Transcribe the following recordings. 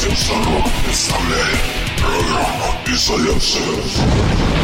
de un solo, estable, programa y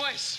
place.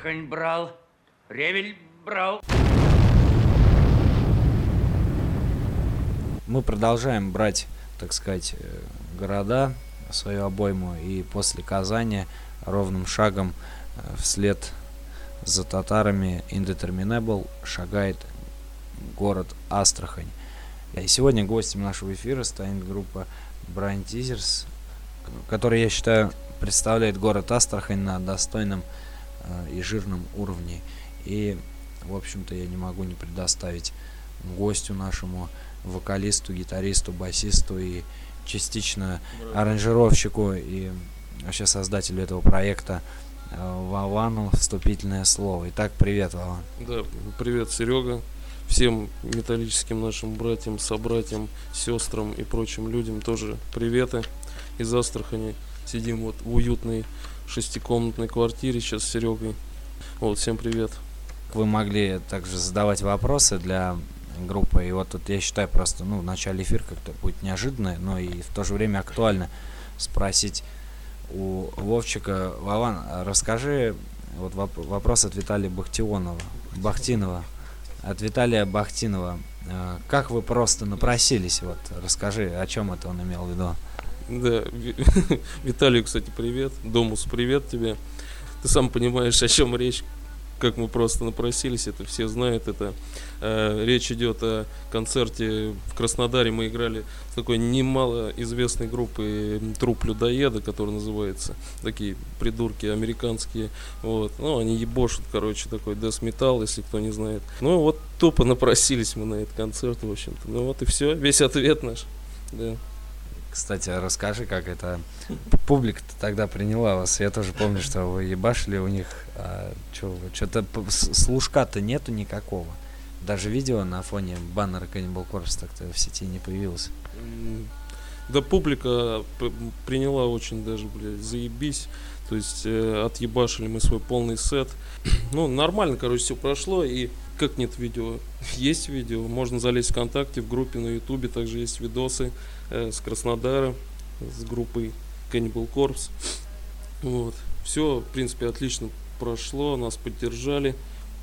Астрахань брал, Ревель брал. Мы продолжаем брать, так сказать, э, города, свою обойму, и после Казани ровным шагом э, вслед за татарами Indeterminable шагает город Астрахань. И сегодня гостем нашего эфира станет группа Brian Teasers, которая, я считаю, представляет город Астрахань на достойном и жирном уровне. И, в общем-то, я не могу не предоставить гостю нашему, вокалисту, гитаристу, басисту и частично аранжировщику и вообще создателю этого проекта э, Вовану вступительное слово. Итак, привет, Вован. Да, привет, Серега. Всем металлическим нашим братьям, собратьям, сестрам и прочим людям тоже приветы из Астрахани. Сидим вот в уютной шестикомнатной квартире сейчас с Серегой. Вот, всем привет. Вы могли также задавать вопросы для группы. И вот тут я считаю просто, ну, в начале эфира как-то будет неожиданно, но и в то же время актуально спросить у Вовчика. Вован, расскажи вот воп- вопрос от Виталия Бахтионова, Бахтинова. От Виталия Бахтинова. Э, Как вы просто напросились? Вот расскажи, о чем это он имел в виду. Да, Ви- Виталию, кстати, привет. Домус, привет тебе. Ты сам понимаешь, о чем речь. Как мы просто напросились, это все знают. Это э, речь идет о концерте в Краснодаре. Мы играли с такой немалоизвестной группой Труп Людоеда, которая называется. Такие придурки американские. Вот. Ну, они ебошут, короче, такой death metal, если кто не знает. Ну, вот тупо напросились мы на этот концерт, в общем-то. Ну, вот и все. Весь ответ наш. Да. Кстати, расскажи, как это публика-то тогда приняла вас. Я тоже помню, что вы ебашили у них. А, что-то служка-то нету никакого. Даже видео на фоне баннера Cannibal Corpse так-то в сети не появилось. Да публика приняла очень даже, блядь, заебись. То есть э, отъебашили мы свой полный сет. Ну, нормально, короче, все прошло. И как нет видео? Есть видео. Можно залезть ВКонтакте, в группе на Ютубе. Также есть видосы с Краснодара, с группой Cannibal Corpse. Вот. Все, в принципе, отлично прошло. Нас поддержали.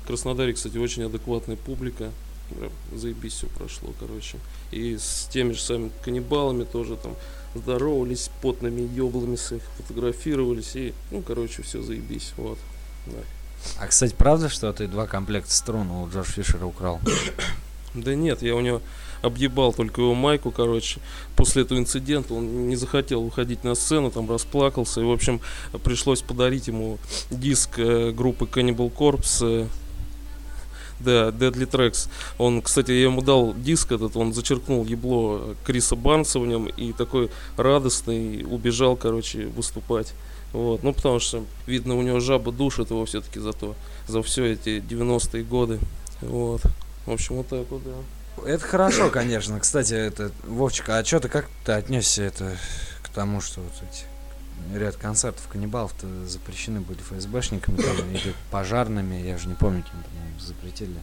В Краснодаре, кстати, очень адекватная публика. Прям Заебись все прошло, короче. И с теми же самыми каннибалами тоже там здоровались, потными еблами с их фотографировались. И, ну, короче, все заебись. Вот. Да. А, кстати, правда, что ты два комплекта струн у Джордж Фишера украл? Да нет, я у него объебал только его майку, короче. После этого инцидента он не захотел выходить на сцену, там расплакался. И, в общем, пришлось подарить ему диск э, группы Cannibal Corpse. э, Да, Deadly Tracks. Он, кстати, я ему дал диск этот, он зачеркнул ебло Криса Барнса в нем и такой радостный убежал, короче, выступать. Вот, ну потому что, видно, у него жаба душит его все-таки за то, за все эти 90-е годы. Вот. В общем, вот так вот, да. Это хорошо, конечно. Кстати, это Вовчик, а что ты как ты отнесся это к тому, что вот эти ряд концертов каннибалов-то запрещены были ФСБшниками там, или пожарными, я уже не помню, кем по-моему, запретили.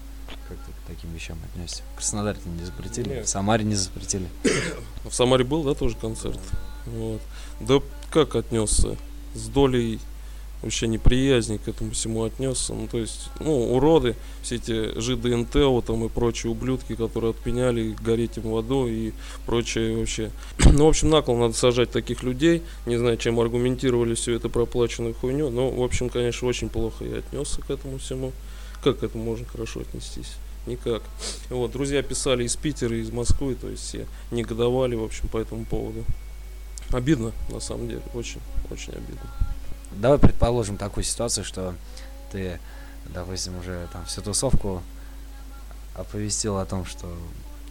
Как ты к таким вещам отнесся? В Краснодаре не запретили, Нет. в Самаре не запретили. В Самаре был, да, тоже концерт? Вот. Да как отнесся? С долей вообще неприязни к этому всему отнесся. Ну, то есть, ну, уроды, все эти жиды НТО там и прочие ублюдки, которые отпеняли гореть им в аду и прочее вообще. Ну, в общем, на надо сажать таких людей. Не знаю, чем аргументировали все это проплаченную хуйню. Но, в общем, конечно, очень плохо я отнесся к этому всему. Как к этому можно хорошо отнестись? Никак. Вот, друзья писали из Питера, из Москвы, то есть все негодовали, в общем, по этому поводу. Обидно, на самом деле, очень, очень обидно. Давай предположим такую ситуацию, что ты, допустим, уже там всю тусовку оповестил о том, что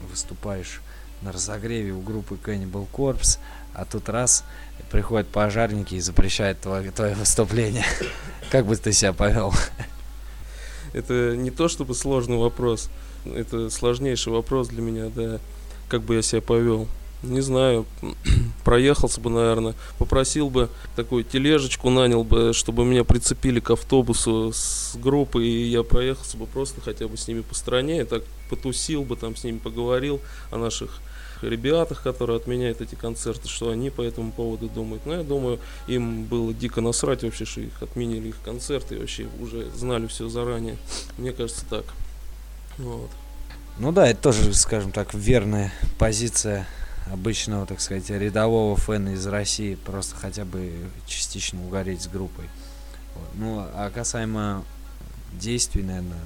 выступаешь на разогреве у группы Cannibal Corpse, а тут раз приходят пожарники и запрещают твое, твое выступление. Как бы ты себя повел? Это не то чтобы сложный вопрос, это сложнейший вопрос для меня, да, как бы я себя повел. Не знаю, проехался бы, наверное, попросил бы такую тележечку, нанял бы, чтобы меня прицепили к автобусу с группой, и я проехался бы просто хотя бы с ними по стране, и так потусил бы, там с ними поговорил о наших ребятах, которые отменяют эти концерты, что они по этому поводу думают. Но я думаю, им было дико насрать вообще, что их отменили их концерты, и вообще уже знали все заранее. Мне кажется так. Вот. Ну да, это тоже, скажем так, верная позиция обычного, так сказать, рядового фэна из России, просто хотя бы частично угореть с группой. Вот. Ну, а касаемо действий, наверное,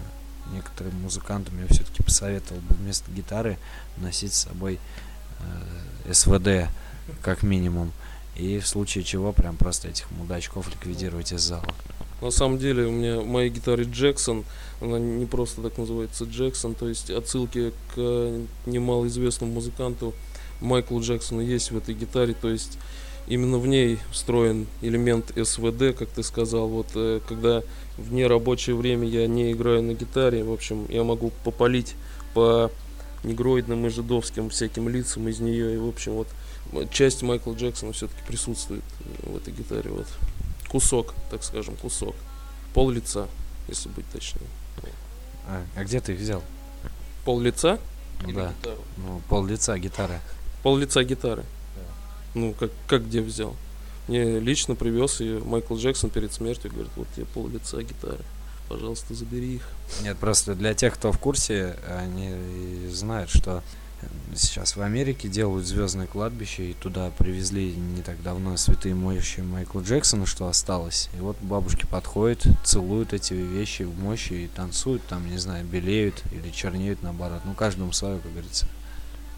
некоторым музыкантам я все-таки посоветовал бы вместо гитары носить с собой э, СВД, как минимум. И в случае чего прям просто этих мудачков ликвидировать из зала. На самом деле у меня в моей гитаре Джексон, она не просто так называется Джексон, то есть отсылки к немалоизвестному музыканту Майклу Джексону есть в этой гитаре, то есть именно в ней встроен элемент СВД, как ты сказал, вот э, когда в нерабочее время я не играю на гитаре, в общем, я могу попалить по негроидным и жидовским всяким лицам из нее, и в общем, вот часть Майкла Джексона все-таки присутствует в этой гитаре, вот кусок, так скажем, кусок, пол лица, если быть точнее. А, а где ты взял? Пол лица? Ну да, ну пол лица гитары. Пол лица гитары. Ну, как, как где взял? Мне лично привез ее Майкл Джексон перед смертью, говорит, вот тебе пол лица гитары. Пожалуйста, забери их. Нет, просто для тех, кто в курсе, они знают, что сейчас в Америке делают звездное кладбище, и туда привезли не так давно святые мощи Майкла Джексона, что осталось. И вот бабушки подходят, целуют эти вещи в мощи и танцуют, там, не знаю, белеют или чернеют наоборот. Ну, каждому свое, как говорится.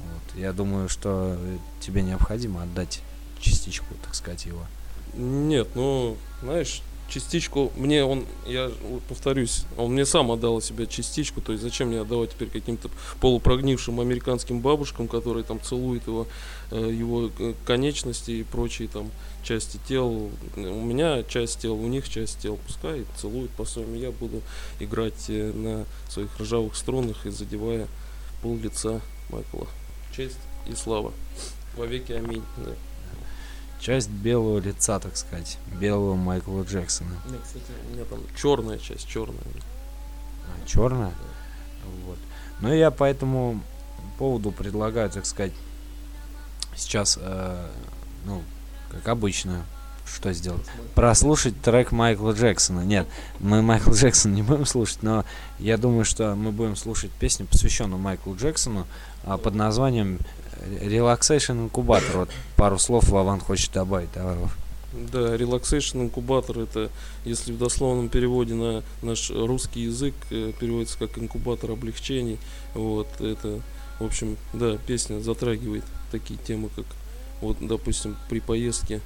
Вот. Я думаю, что тебе необходимо отдать частичку, так сказать, его. Нет, ну, знаешь, частичку, мне он, я повторюсь, он мне сам отдал себе частичку, то есть зачем мне отдавать теперь каким-то полупрогнившим американским бабушкам, которые там целуют его, э, его э, конечности и прочие там части тел. У меня часть тел, у них часть тел, пускай целуют по-своему, я буду играть э, на своих ржавых струнах и задевая пол лица Майкла честь и слава. Во веки аминь. Да. Часть белого лица, так сказать, белого Майкла Джексона. Нет, кстати, у меня там черная часть, черная. А, черная? Да. Вот. Ну, я по этому поводу предлагаю, так сказать, сейчас, э, ну, как обычно, что сделать? Прослушать трек Майкла Джексона. Нет, мы Майкла Джексона не будем слушать, но я думаю, что мы будем слушать песню, посвященную Майклу Джексону, а, под названием Relaxation Incubator. Вот пару слов Вован хочет добавить. Вов. Да, Relaxation Incubator это, если в дословном переводе на наш русский язык, э, переводится как инкубатор облегчений. Вот, это, в общем, да, песня затрагивает такие темы, как, вот, допустим, при поездке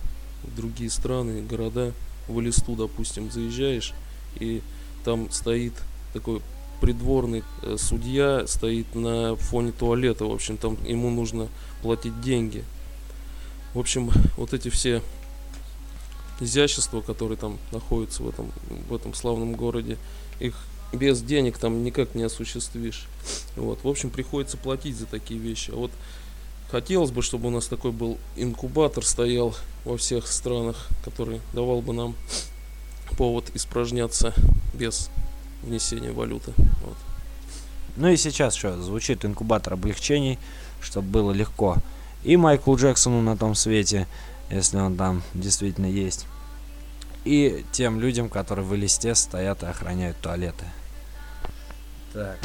в другие страны, города, в Элисту, допустим, заезжаешь, и там стоит такой придворный э, судья стоит на фоне туалета, в общем, там ему нужно платить деньги. В общем, вот эти все изящества, которые там находятся в этом, в этом славном городе, их без денег там никак не осуществишь. Вот. В общем, приходится платить за такие вещи. А вот хотелось бы, чтобы у нас такой был инкубатор стоял во всех странах, который давал бы нам повод испражняться без внесения валюты. Вот. Ну и сейчас что, звучит инкубатор облегчений, чтобы было легко. И Майклу Джексону на том свете, если он там действительно есть. И тем людям, которые в листе стоят и охраняют туалеты. Так.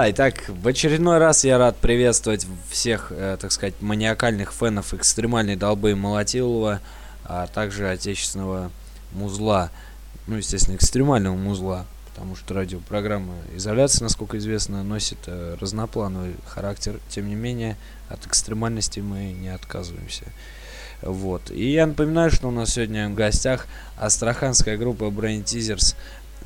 Да, итак, в очередной раз я рад приветствовать всех, э, так сказать, маниакальных фенов экстремальной долбы Молотилова, а также отечественного музла. Ну, естественно, экстремального музла, потому что радиопрограмма «Изоляция», насколько известно, носит э, разноплановый характер. Тем не менее, от экстремальности мы не отказываемся. Вот. И я напоминаю, что у нас сегодня в гостях астраханская группа Brain Teasers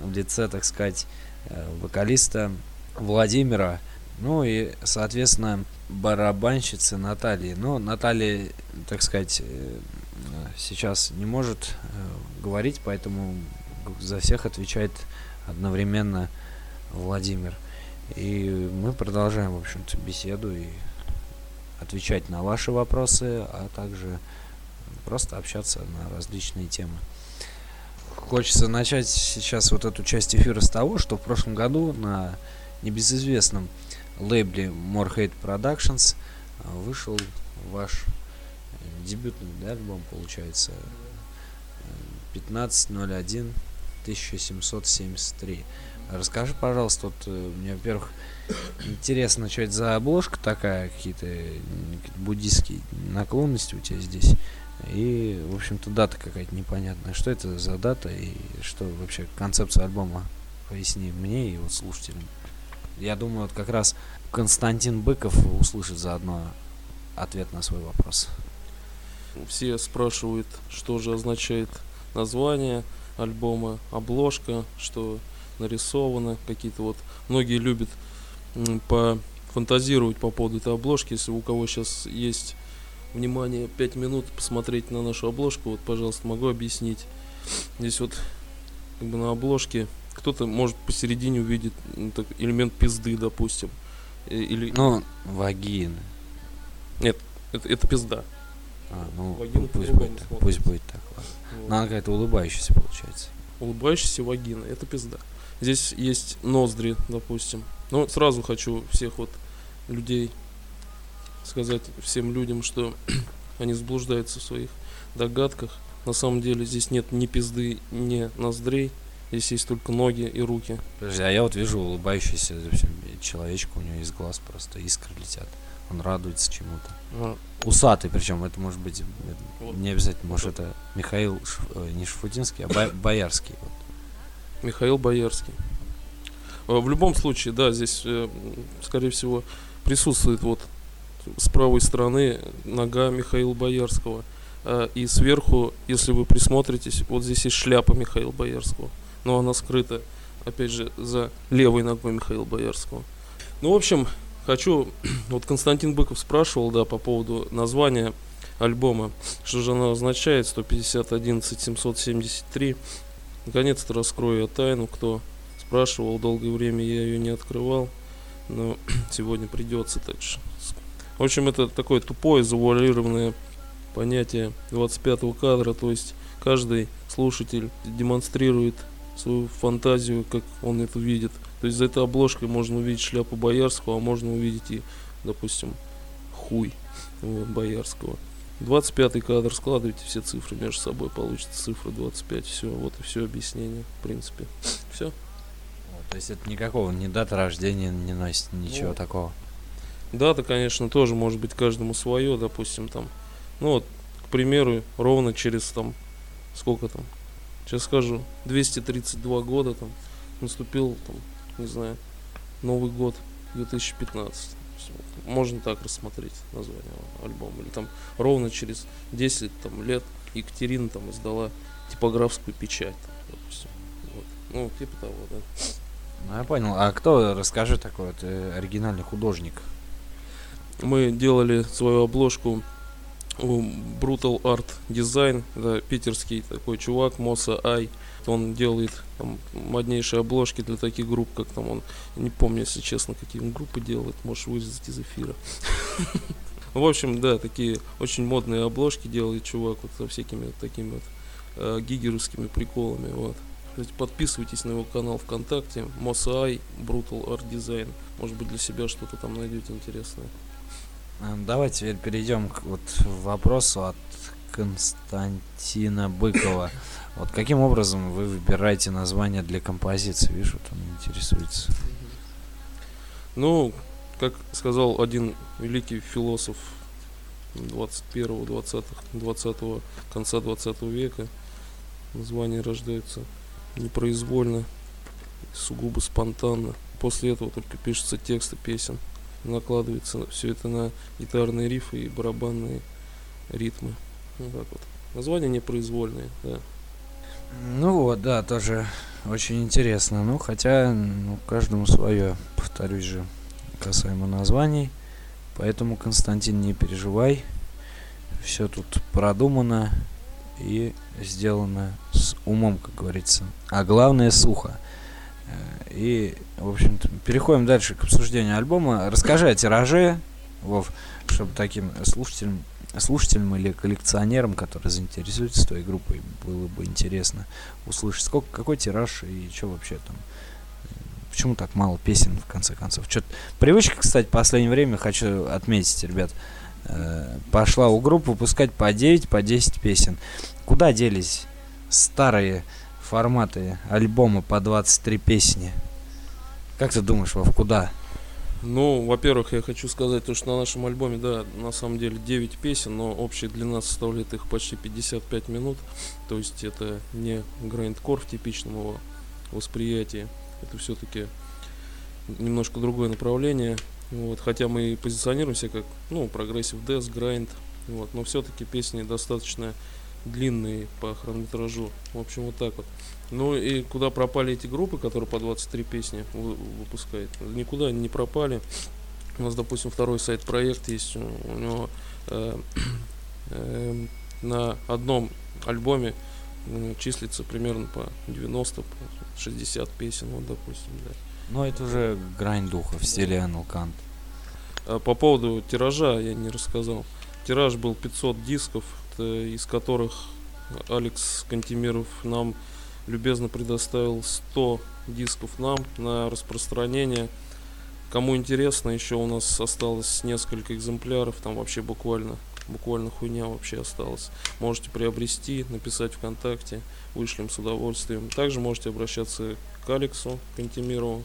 в лице, так сказать, э, вокалиста Владимира, ну и, соответственно, барабанщицы Натальи. Но Наталья, так сказать, э, сейчас не может э, говорить, поэтому за всех отвечает одновременно Владимир. И мы продолжаем, в общем-то, беседу и отвечать на ваши вопросы, а также просто общаться на различные темы. Хочется начать сейчас вот эту часть эфира с того, что в прошлом году на небезызвестном лейбле More Hate Productions а, вышел ваш дебютный да, альбом, получается, 15.01 1773. Расскажи, пожалуйста, вот э, мне, во-первых, интересно, что это за обложка такая, какие-то буддийские наклонности у тебя здесь. И, в общем-то, дата какая-то непонятная. Что это за дата и что вообще концепция альбома? Поясни мне и вот слушателям. Я думаю, вот как раз Константин Быков услышит заодно ответ на свой вопрос. Все спрашивают, что же означает название альбома, обложка, что нарисовано, какие-то вот... Многие любят пофантазировать по поводу этой обложки. Если у кого сейчас есть внимание 5 минут посмотреть на нашу обложку, вот, пожалуйста, могу объяснить. Здесь вот как бы на обложке кто-то может посередине увидеть ну, так, элемент пизды, допустим. Или... Ну, вагины. Нет, это, это пизда. А, ну, вагина пусть будет, пусть будет так. Ладно. Вот. Но она какая-то улыбающаяся получается. Улыбающаяся вагина, это пизда. Здесь есть ноздри, допустим. Но сразу хочу всех вот людей сказать всем людям, что они заблуждаются в своих догадках. На самом деле здесь нет ни пизды, ни ноздрей. Здесь есть только ноги и руки. Подожди, а я вот вижу улыбающийся человечка, у него из глаз просто искры летят. Он радуется чему-то. А. Усатый, причем это может быть не обязательно, может это Михаил Ш... Э, не Шафутинский, а Бо... Боярский. Вот. Михаил Боярский. А, в любом случае, да, здесь, э, скорее всего, присутствует вот с правой стороны нога Михаила Боярского. И сверху, если вы присмотритесь, вот здесь есть шляпа Михаила Боярского но она скрыта, опять же, за левой ногой Михаила Боярского. Ну, в общем, хочу, вот Константин Быков спрашивал, да, по поводу названия альбома, что же оно означает, 150 11 773. Наконец-то раскрою я тайну, кто спрашивал, долгое время я ее не открывал, но сегодня придется, так что... В общем, это такое тупое, завуалированное понятие 25 кадра, то есть каждый слушатель демонстрирует свою фантазию, как он это видит. То есть за этой обложкой можно увидеть шляпу Боярского, а можно увидеть и, допустим, хуй вот, Боярского. 25 кадр, складывайте все цифры между собой, получится цифра 25. Все, вот и все объяснение, в принципе. Все. То есть это никакого, ни дата рождения не носит, ничего ну, такого. Дата, конечно, тоже может быть каждому свое, допустим, там. Ну вот, к примеру, ровно через там, сколько там, сейчас скажу, 232 года там наступил, там, не знаю, Новый год 2015. Можно так рассмотреть название альбома. Или там ровно через 10 там, лет Екатерина там издала типографскую печать, там, допустим. Вот. Ну, типа того, да. Ну, я понял. А кто, расскажи, такой вот э, оригинальный художник? Мы делали свою обложку Brutal Art Design, да, питерский такой чувак, Моса Ай. Он делает там, моднейшие обложки для таких групп, как там он, не помню, если честно, какие он группы делает, можешь вырезать из эфира. В общем, да, такие очень модные обложки делает чувак вот со всякими такими вот э, гигеровскими приколами, вот. Подписывайтесь на его канал ВКонтакте, Мосай, Brutal Art Design. Может быть для себя что-то там найдете интересное. Эм, давайте теперь перейдем к вот вопросу от Константина Быкова. Вот каким образом вы выбираете название для композиции? Вижу, там интересуется. Ну, как сказал один великий философ 21-го, 20 20 конца 20 века, названия рождаются непроизвольно, сугубо спонтанно. После этого только пишутся тексты песен. Накладывается все это на гитарные рифы и барабанные ритмы. Вот так вот. Названия непроизвольные, да. Ну вот, да, тоже очень интересно. Ну, хотя, ну, каждому свое, повторюсь же, касаемо названий. Поэтому, Константин, не переживай. Все тут продумано и сделано с умом, как говорится. А главное, сухо. Э, И, в общем-то, переходим дальше к обсуждению альбома. Расскажи о тираже, Вов, чтобы таким слушателям, слушателям или коллекционерам, которые заинтересуются твоей группой, было бы интересно услышать, сколько, какой тираж и что вообще там. Почему так мало песен, в конце концов? Что Привычка, кстати, в последнее время, хочу отметить, ребят, э, пошла у группы выпускать по 9, по 10 песен. Куда делись старые форматы альбома по 23 песни? Как ты думаешь, Вов, куда? Ну, во-первых, я хочу сказать, то, что на нашем альбоме, да, на самом деле 9 песен, но общая длина составляет их почти 55 минут. То есть это не грайндкор в типичном его восприятии. Это все-таки немножко другое направление. Вот, хотя мы и позиционируемся как, ну, progressive death, grind. Вот, но все-таки песни достаточно длинные по хронометражу. В общем, вот так вот. Ну и куда пропали эти группы, которые по 23 песни вы- выпускают? Никуда они не пропали. У нас, допустим, второй сайт-проект есть. У него э, э, на одном альбоме м, числится примерно по 90, по 60 песен, вот, допустим, да. Ну, это уже грань духа в стиле Анал Кант. А По поводу тиража я не рассказал. Тираж был 500 дисков, из которых Алекс Кантемиров нам любезно предоставил 100 дисков нам на распространение. Кому интересно, еще у нас осталось несколько экземпляров, там вообще буквально, буквально хуйня вообще осталась. Можете приобрести, написать ВКонтакте, вышлем с удовольствием. Также можете обращаться к Алексу Кантемирову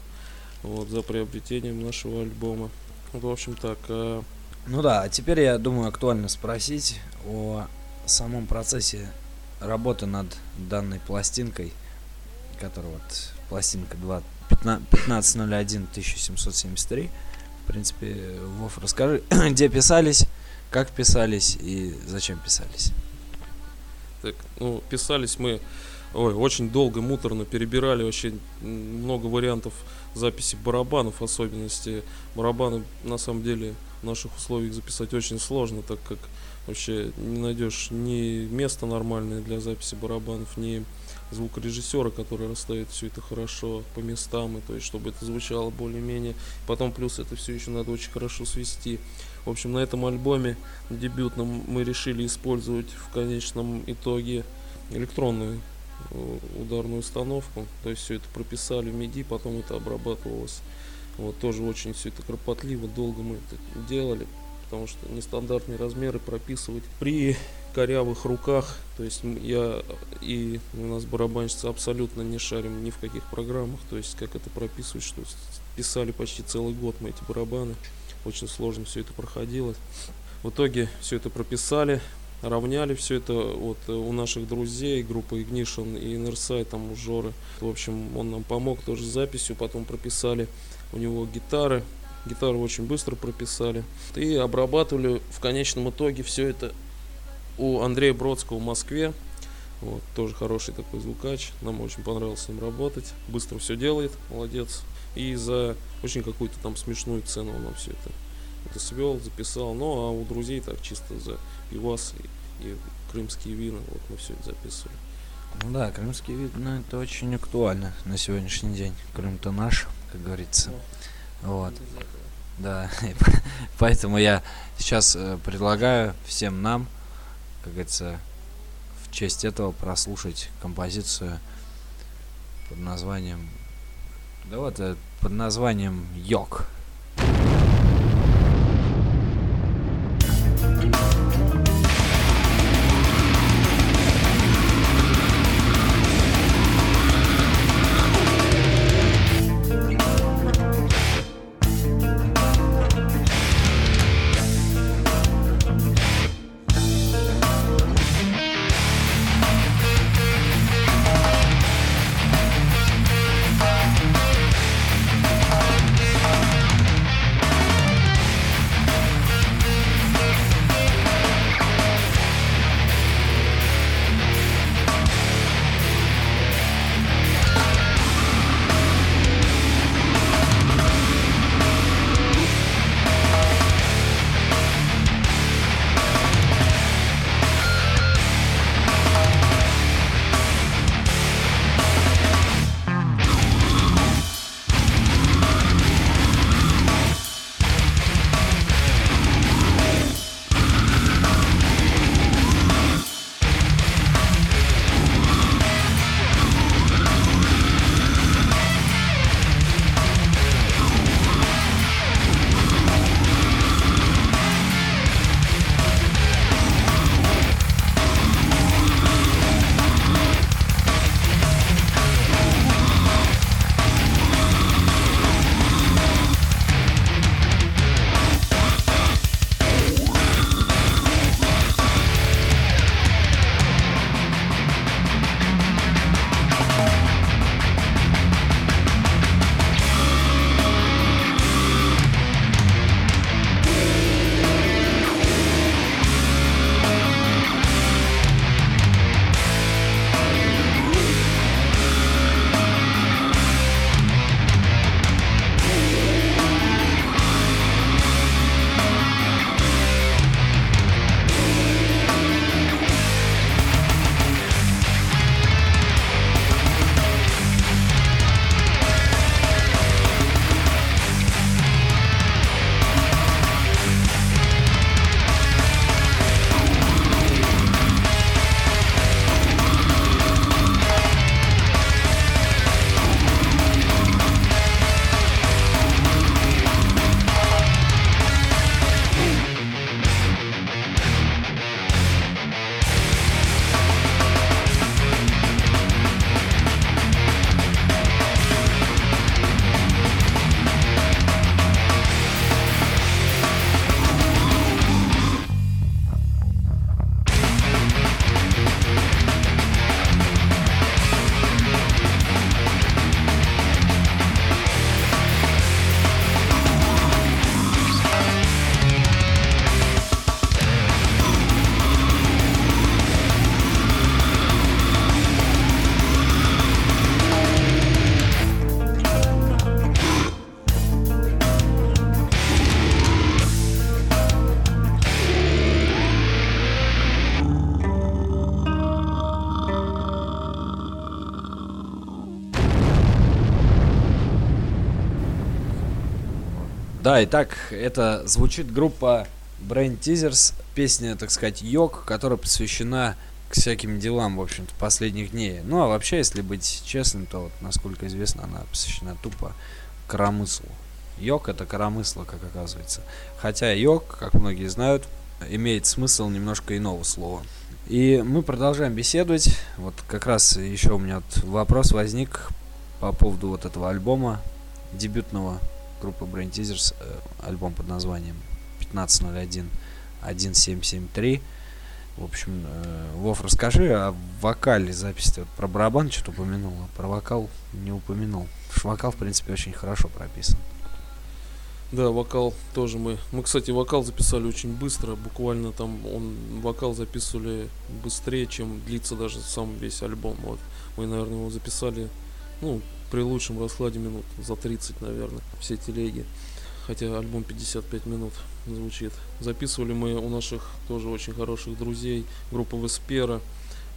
вот, за приобретением нашего альбома. Вот, в общем так, а, Ну да, а теперь я думаю актуально спросить о самом процессе работы над данной пластинкой, которая вот пластинка 2, 15.01.1773. В принципе, Вов, расскажи, где писались, как писались и зачем писались. Так, ну, писались мы, ой, очень долго, муторно перебирали вообще много вариантов записи барабанов, особенности барабаны на самом деле в наших условиях записать очень сложно, так как вообще не найдешь ни места нормальное для записи барабанов, ни звукорежиссера, который расставит все это хорошо по местам, и то есть чтобы это звучало более-менее. Потом плюс это все еще надо очень хорошо свести. В общем, на этом альбоме дебютном мы решили использовать в конечном итоге электронную э, ударную установку. То есть все это прописали в MIDI, потом это обрабатывалось. Вот тоже очень все это кропотливо, долго мы это делали, потому что нестандартные размеры прописывать при корявых руках. То есть я и у нас барабанщица абсолютно не шарим ни в каких программах. То есть как это прописывать, что писали почти целый год мы эти барабаны. Очень сложно все это проходило. В итоге все это прописали, равняли все это вот э, у наших друзей, группы Ignition и Innerside, там у Жоры. В общем, он нам помог тоже с записью, потом прописали у него гитары. Гитары очень быстро прописали. И обрабатывали в конечном итоге все это у Андрея Бродского в Москве. Вот, тоже хороший такой звукач. Нам очень понравилось с ним работать. Быстро все делает, молодец. И за очень какую-то там смешную цену он нам все это, это свел, записал. Ну, а у друзей так чисто за пивас и, и крымские вина. Вот мы все это записывали. Ну да, крымский вид, ну это очень актуально на сегодняшний день. Крым-то наш, как говорится. Вот. Да, поэтому я сейчас э, предлагаю всем нам, как говорится, в честь этого прослушать композицию под названием, да вот, э, под названием Йок. Rock Итак, это звучит группа Brain Teasers, песня, так сказать, Йог, которая посвящена к всяким делам, в общем-то, последних дней. Ну, а вообще, если быть честным, то, вот, насколько известно, она посвящена тупо коромыслу. Йог — это коромысло, как оказывается. Хотя йог, как многие знают, имеет смысл немножко иного слова. И мы продолжаем беседовать. Вот как раз еще у меня вот вопрос возник по поводу вот этого альбома дебютного группы Brain Teasers, э, альбом под названием 1501 1773. В общем, э, Вов, расскажи о вокале записи. Вот про барабан что-то упомянул, а про вокал не упомянул. Потому что вокал, в принципе, очень хорошо прописан. Да, вокал тоже мы. Мы, кстати, вокал записали очень быстро. Буквально там он вокал записывали быстрее, чем длится даже сам весь альбом. Вот. Мы, наверное, его записали, ну, при лучшем раскладе минут за 30, наверное, все телеги. Хотя альбом 55 минут звучит. Записывали мы у наших тоже очень хороших друзей, группа Веспера.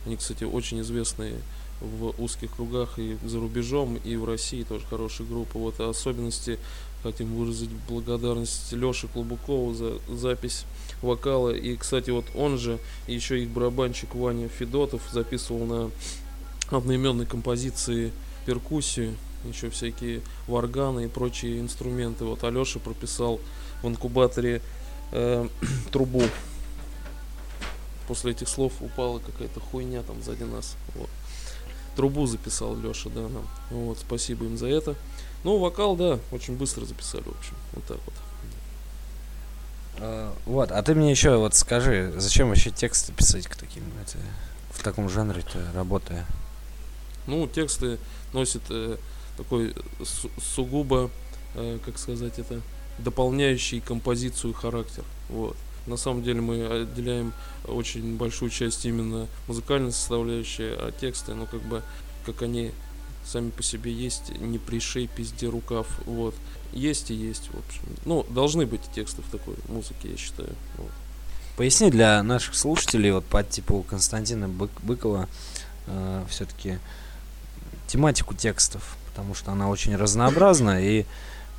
Они, кстати, очень известные в узких кругах и за рубежом, и в России тоже хорошая группа. Вот особенности хотим выразить благодарность Леше Клубукову за запись вокала. И, кстати, вот он же, еще их барабанщик Ваня Федотов записывал на одноименной композиции перкуссию, еще всякие варганы и прочие инструменты. Вот Алеша прописал в инкубаторе э, трубу. После этих слов упала какая-то хуйня там сзади нас. Вот. Трубу записал Леша, да, нам. Вот, спасибо им за это. Ну, вокал, да, очень быстро записали, в общем. Вот так вот. А, вот, а ты мне еще вот скажи, зачем вообще тексты писать к таким, это, в таком жанре-то работая? Ну, тексты носят э, такой су- сугубо, э, как сказать это, дополняющий композицию характер. Вот. На самом деле мы отделяем очень большую часть именно музыкальной составляющей, а тексты, ну как бы, как они сами по себе есть, не пришей пизде рукав, вот. Есть и есть, в общем. Ну, должны быть тексты в такой музыке, я считаю. Вот. Поясни для наших слушателей, вот по типу Константина Бык- Быкова, э, все-таки тематику текстов, потому что она очень разнообразна и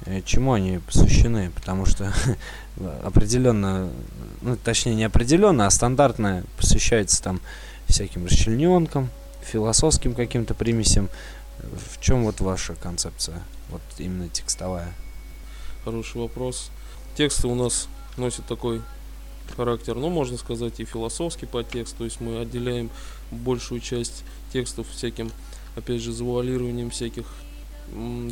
э, чему они посвящены, потому что определенно, ну точнее не определенно, а стандартно посвящается там всяким расчлененкам, философским каким-то примесям. В чем вот ваша концепция, вот именно текстовая? Хороший вопрос. Тексты у нас носят такой характер, ну, можно сказать, и философский подтекст, то есть мы отделяем большую часть текстов всяким, опять же, завуалированием всяких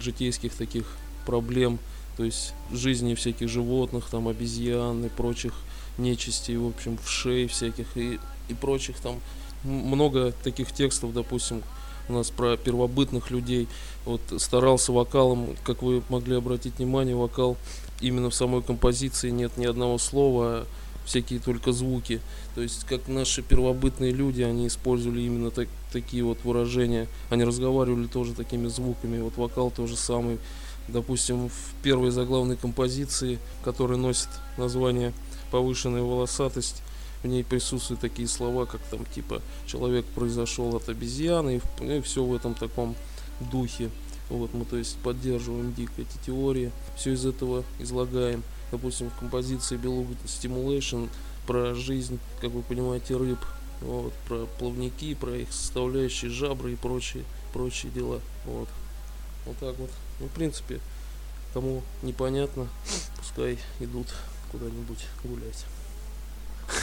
житейских таких проблем, то есть жизни всяких животных, там, обезьян и прочих нечистей, в общем, вшей всяких и, и прочих там много таких текстов, допустим, у нас про первобытных людей. Вот старался вокалом, как вы могли обратить внимание, вокал именно в самой композиции нет ни одного слова, а всякие только звуки. То есть, как наши первобытные люди, они использовали именно так, такие вот выражения. Они разговаривали тоже такими звуками. Вот вокал тоже самый. Допустим, в первой заглавной композиции, которая носит название «Повышенная волосатость», в ней присутствуют такие слова, как там типа «человек произошел от обезьяны», и, и все в этом таком духе. Вот мы, то есть, поддерживаем дико эти теории, все из этого излагаем. Допустим, в композиции Below Stimulation про жизнь, как вы понимаете, рыб, вот, про плавники, про их составляющие жабры и прочие, прочие дела. Вот. Вот так вот. Ну, в принципе, кому непонятно, пускай идут куда-нибудь гулять.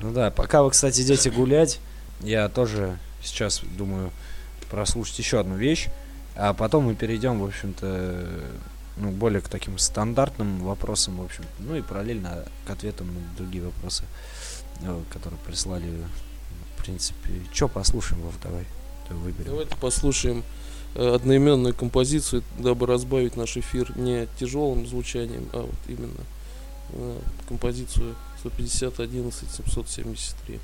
Ну да, пока вы, кстати, идете гулять, я тоже сейчас думаю прослушать еще одну вещь, а потом мы перейдем, в общем-то, ну, более к таким стандартным вопросам, в общем, ну и параллельно к ответам на другие вопросы, э, которые прислали, в принципе. Че послушаем, Вов, давай, давай выберем. Давайте послушаем э, одноименную композицию, дабы разбавить наш эфир не тяжелым звучанием, а вот именно э, композицию 150 11 773.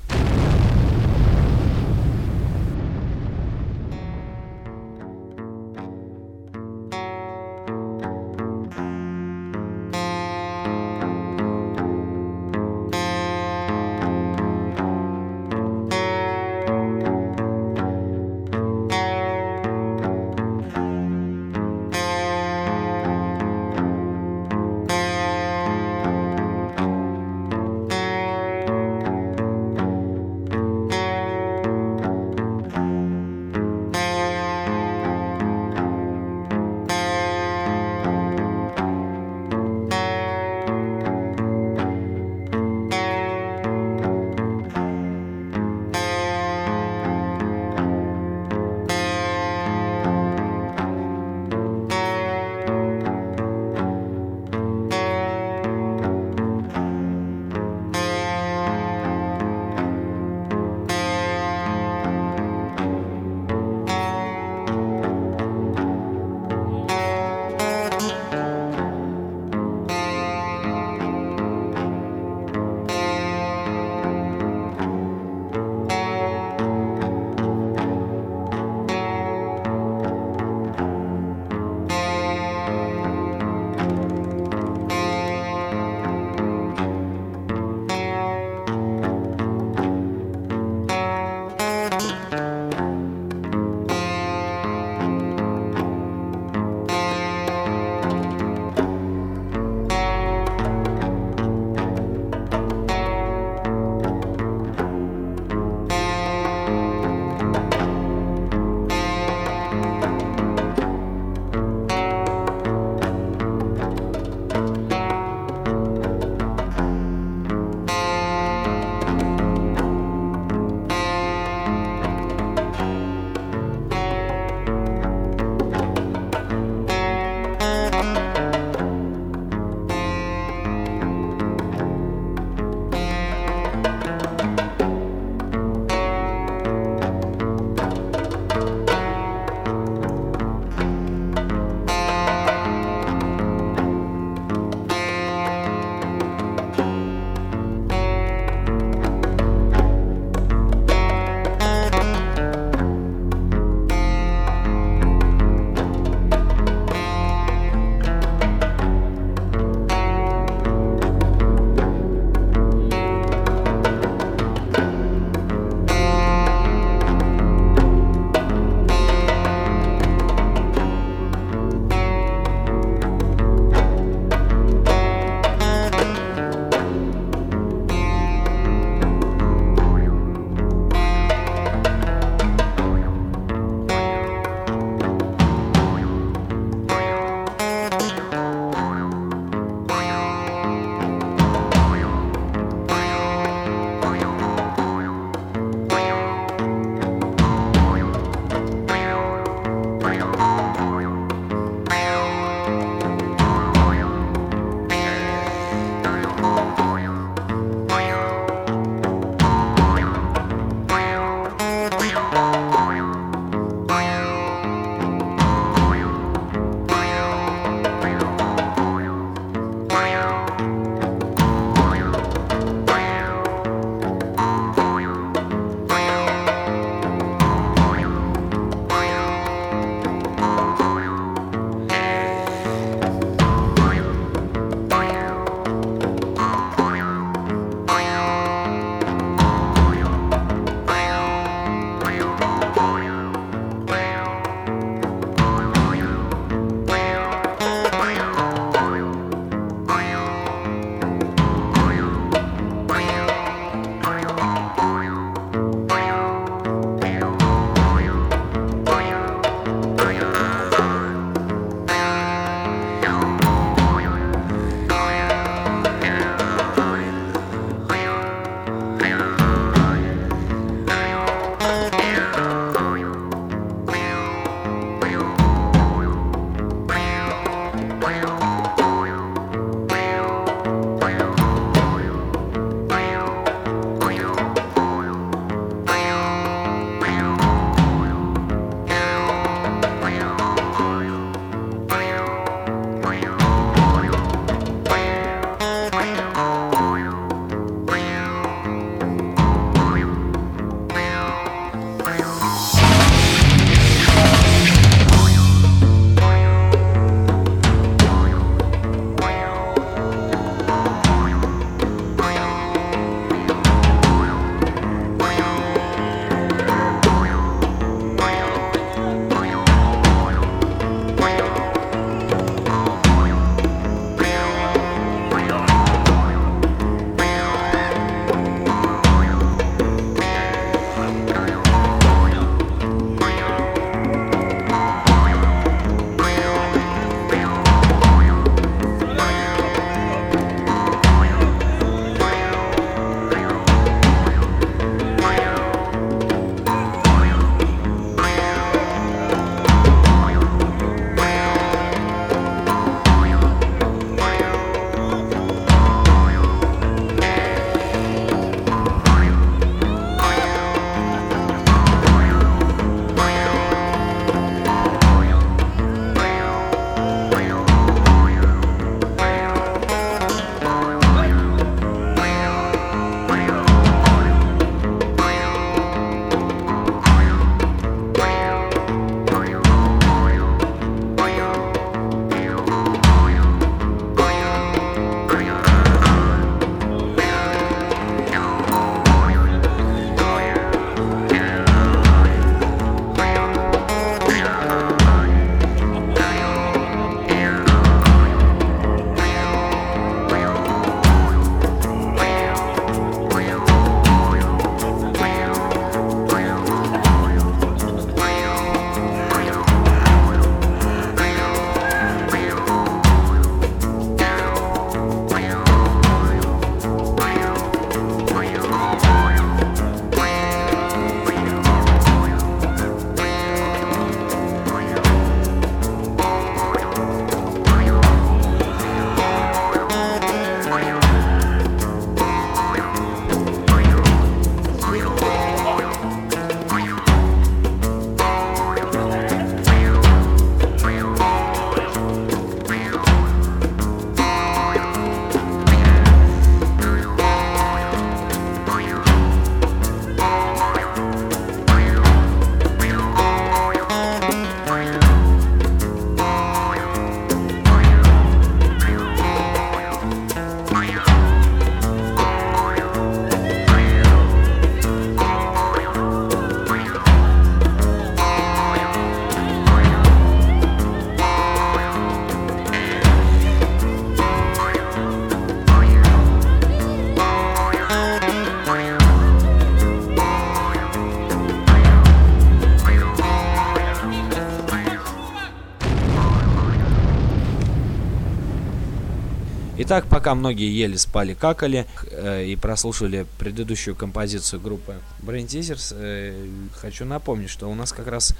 Итак, пока многие ели, спали, какали э, и прослушали предыдущую композицию группы Brain Teasers, э, хочу напомнить, что у нас как раз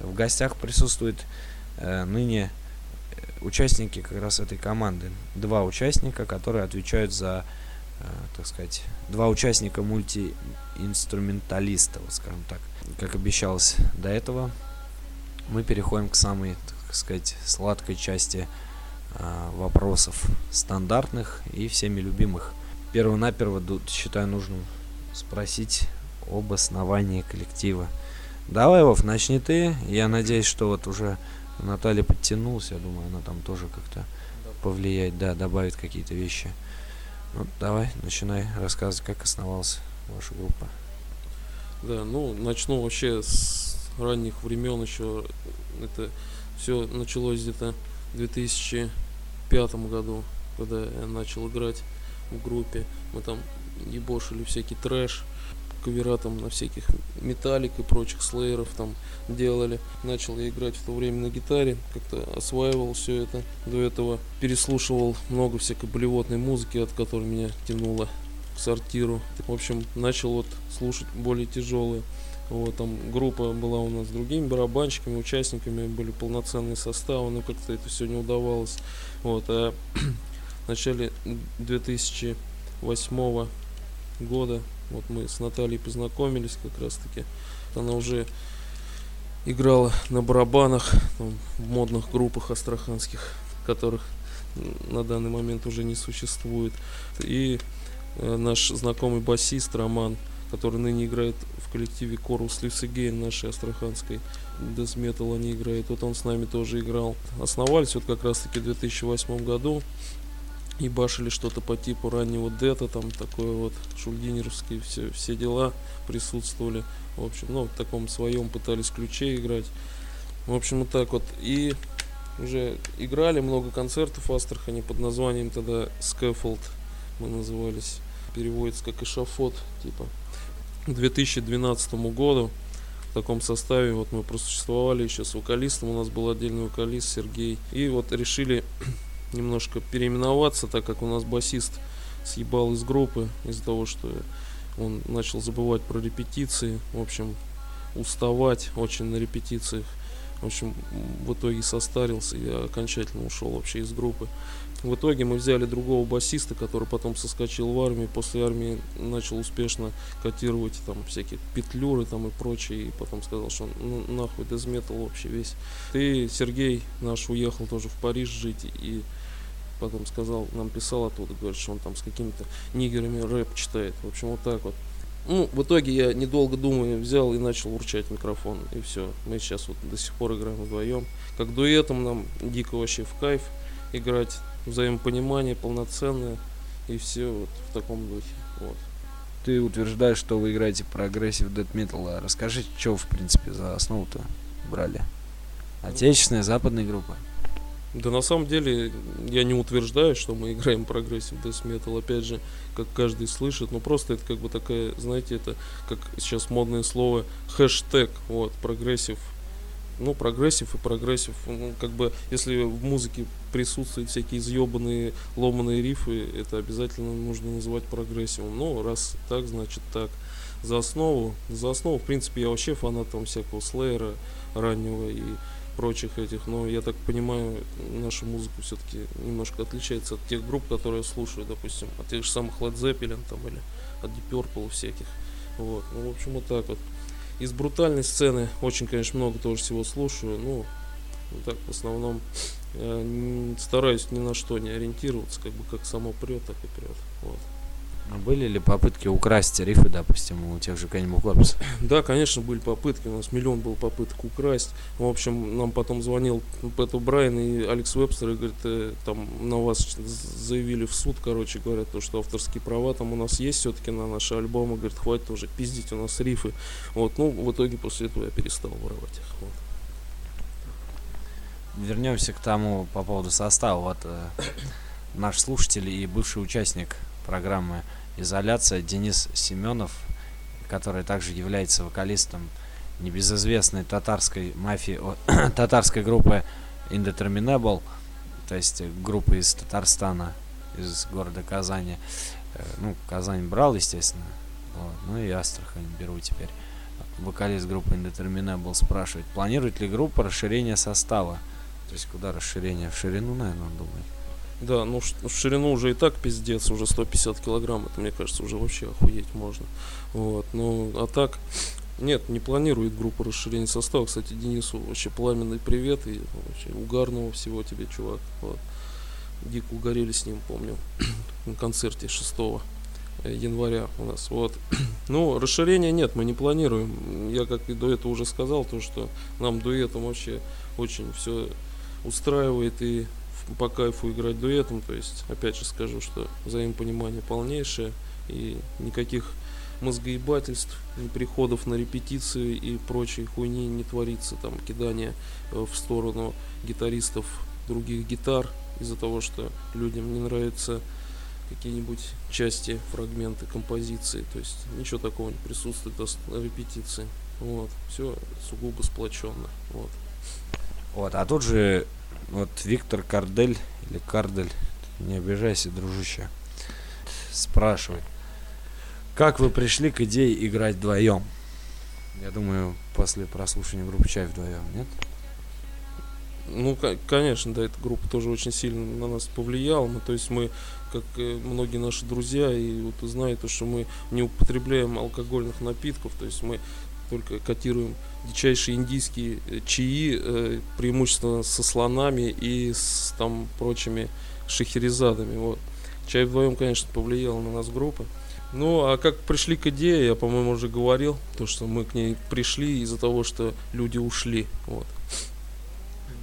в гостях присутствуют э, ныне участники как раз этой команды. Два участника, которые отвечают за, э, так сказать, два участника мультиинструменталиста, вот скажем так. Как обещалось до этого, мы переходим к самой, так сказать, сладкой части вопросов стандартных и всеми любимых. Перво-наперво считаю нужным спросить об основании коллектива. Давай, Вов, начни ты. Я надеюсь, что вот уже Наталья подтянулась, я думаю, она там тоже как-то повлияет, да, добавит какие-то вещи. Ну, давай, начинай рассказывать, как основалась ваша группа. Да, ну, начну вообще с ранних времен еще. Это все началось где-то в 2005 году, когда я начал играть в группе. Мы там ебошили всякий трэш, кавера там на всяких металлик и прочих слееров там делали. Начал я играть в то время на гитаре, как-то осваивал все это. До этого переслушивал много всякой болевотной музыки, от которой меня тянуло к сортиру. В общем, начал вот слушать более тяжелые. Вот, там группа была у нас с другими барабанщиками, участниками, были полноценные составы, но как-то это все не удавалось. Вот, а в начале 2008 года вот мы с Натальей познакомились как раз таки. Она уже играла на барабанах там, в модных группах астраханских, которых на данный момент уже не существует. И э, наш знакомый басист Роман, который ныне играет в коллективе Chorus Lives Again нашей астраханской Death Metal они играют. Вот он с нами тоже играл. Основались вот как раз таки в 2008 году и башили что-то по типу раннего дета, там такое вот шульдинеровские все, все дела присутствовали. В общем, ну, в таком своем пытались ключе играть. В общем, вот так вот. И уже играли много концертов в Астрахани под названием тогда Scaffold мы назывались. Переводится как эшафот, типа. К 2012 году в таком составе вот мы просуществовали еще с вокалистом. У нас был отдельный вокалист Сергей. И вот решили немножко переименоваться, так как у нас басист съебал из группы из-за того, что он начал забывать про репетиции, в общем, уставать очень на репетициях. В общем, в итоге состарился и окончательно ушел вообще из группы. В итоге мы взяли другого басиста, который потом соскочил в армию, после армии начал успешно котировать там всякие петлюры там и прочее, и потом сказал, что ну, нахуй дезметал вообще весь. И Сергей наш уехал тоже в Париж жить, и потом сказал, нам писал оттуда, говорит, что он там с какими-то нигерами рэп читает. В общем, вот так вот. Ну, в итоге я, недолго думая, взял и начал урчать микрофон. И все. Мы сейчас вот до сих пор играем вдвоем. Как дуэтом нам дико вообще в кайф играть. Взаимопонимание полноценное. И все вот в таком духе. Вот. Ты утверждаешь, что вы играете progressive death metal. А расскажи, что в принципе за основу-то брали? Отечественная, западная группа? Да на самом деле я не утверждаю, что мы играем progressive death metal, опять же, как каждый слышит, но просто это как бы такая, знаете, это как сейчас модное слово хэштег, вот, progressive, ну, progressive и progressive, ну, как бы, если в музыке присутствуют всякие изъебанные, ломаные риффы, это обязательно нужно называть прогрессивом, ну, раз так, значит так. За основу, за основу, в принципе, я вообще фанат там всякого Slayer а раннего и прочих этих, но я так понимаю, наша музыка все-таки немножко отличается от тех групп, которые я слушаю, допустим, от тех же самых Led Zeppelin там или от Deep Purple всяких. Вот, ну, в общем, вот так вот. Из брутальной сцены очень, конечно, много тоже всего слушаю, вот так в основном я стараюсь ни на что не ориентироваться, как бы как само прет, так и прет. Вот. А были ли попытки украсть рифы, допустим, у тех же Cannibal Corpse? Да, конечно, были попытки. У нас миллион был попыток украсть. В общем, нам потом звонил Пэт Брайан и Алекс Вебстер и говорит, э, там на вас заявили в суд, короче, говорят, то, что авторские права там у нас есть все-таки на наши альбомы. Говорит, хватит уже пиздить у нас рифы. Вот, ну, в итоге после этого я перестал воровать их. Вот. Вернемся к тому по поводу состава. Вот э, наш слушатель и бывший участник программы изоляция Денис Семенов, который также является вокалистом небезызвестной татарской мафии, татарской группы Indeterminable, то есть группы из Татарстана. из города Казани. Э, Ну, Казань брал, естественно. Вот. Ну и Астрахань беру теперь. Вокалист группы Indeterminable спрашивает, планирует ли группа расширение состава? То есть куда расширение? В ширину, наверное, он думает. Да, ну в ширину уже и так пиздец, уже 150 килограмм, это, мне кажется, уже вообще охуеть можно. Вот, ну, а так, нет, не планирует группа расширения состава. Кстати, Денису вообще пламенный привет и вообще угарного всего тебе, чувак. Вот. Дико угорели с ним, помню, на концерте 6 января у нас. Вот. Ну, расширения нет, мы не планируем. Я, как и до этого уже сказал, то, что нам дуэтом вообще очень все устраивает и по кайфу играть дуэтом. То есть, опять же скажу, что взаимопонимание полнейшее и никаких мозгоебательств, приходов на репетиции и прочей хуйни не творится, там кидание э, в сторону гитаристов других гитар из-за того, что людям не нравятся какие-нибудь части, фрагменты композиции, то есть ничего такого не присутствует на репетиции. Вот, все сугубо сплоченно. Вот. Вот, а тут же вот Виктор Кардель или Кардель, не обижайся, дружище, спрашивает, как вы пришли к идее играть вдвоем? Я думаю, после прослушивания группы Чай вдвоем, нет? Ну, ко- конечно, да, эта группа тоже очень сильно на нас повлияла. Ну, то есть мы, как э, многие наши друзья, и вот знают, то, что мы не употребляем алкогольных напитков, то есть мы только котируем дичайшие индийские э, чаи, э, преимущественно со слонами и с там прочими шахерезадами. Вот. Чай вдвоем, конечно, повлияла на нас группа. Ну, а как пришли к идее, я, по-моему, уже говорил, то, что мы к ней пришли из-за того, что люди ушли. Вот.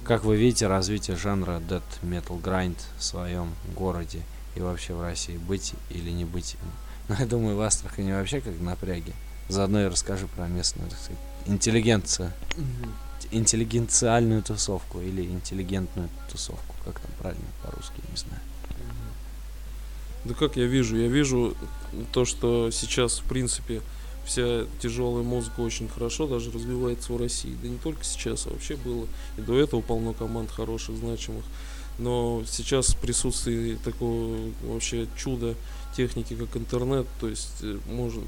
Как вы видите развитие жанра Death Metal Grind в своем городе и вообще в России? Быть или не быть? Ну, я думаю, в Астрахани вообще как напряги. Заодно и расскажи про местную, так сказать, интеллигенцию. Интеллигенциальную тусовку или интеллигентную тусовку. Как там правильно по-русски, не знаю. Да как я вижу? Я вижу то, что сейчас, в принципе, вся тяжелая музыка очень хорошо даже развивается в России. Да не только сейчас, а вообще было. И до этого полно команд хороших, значимых. Но сейчас в присутствии такого вообще чуда техники, как интернет, то есть э, можно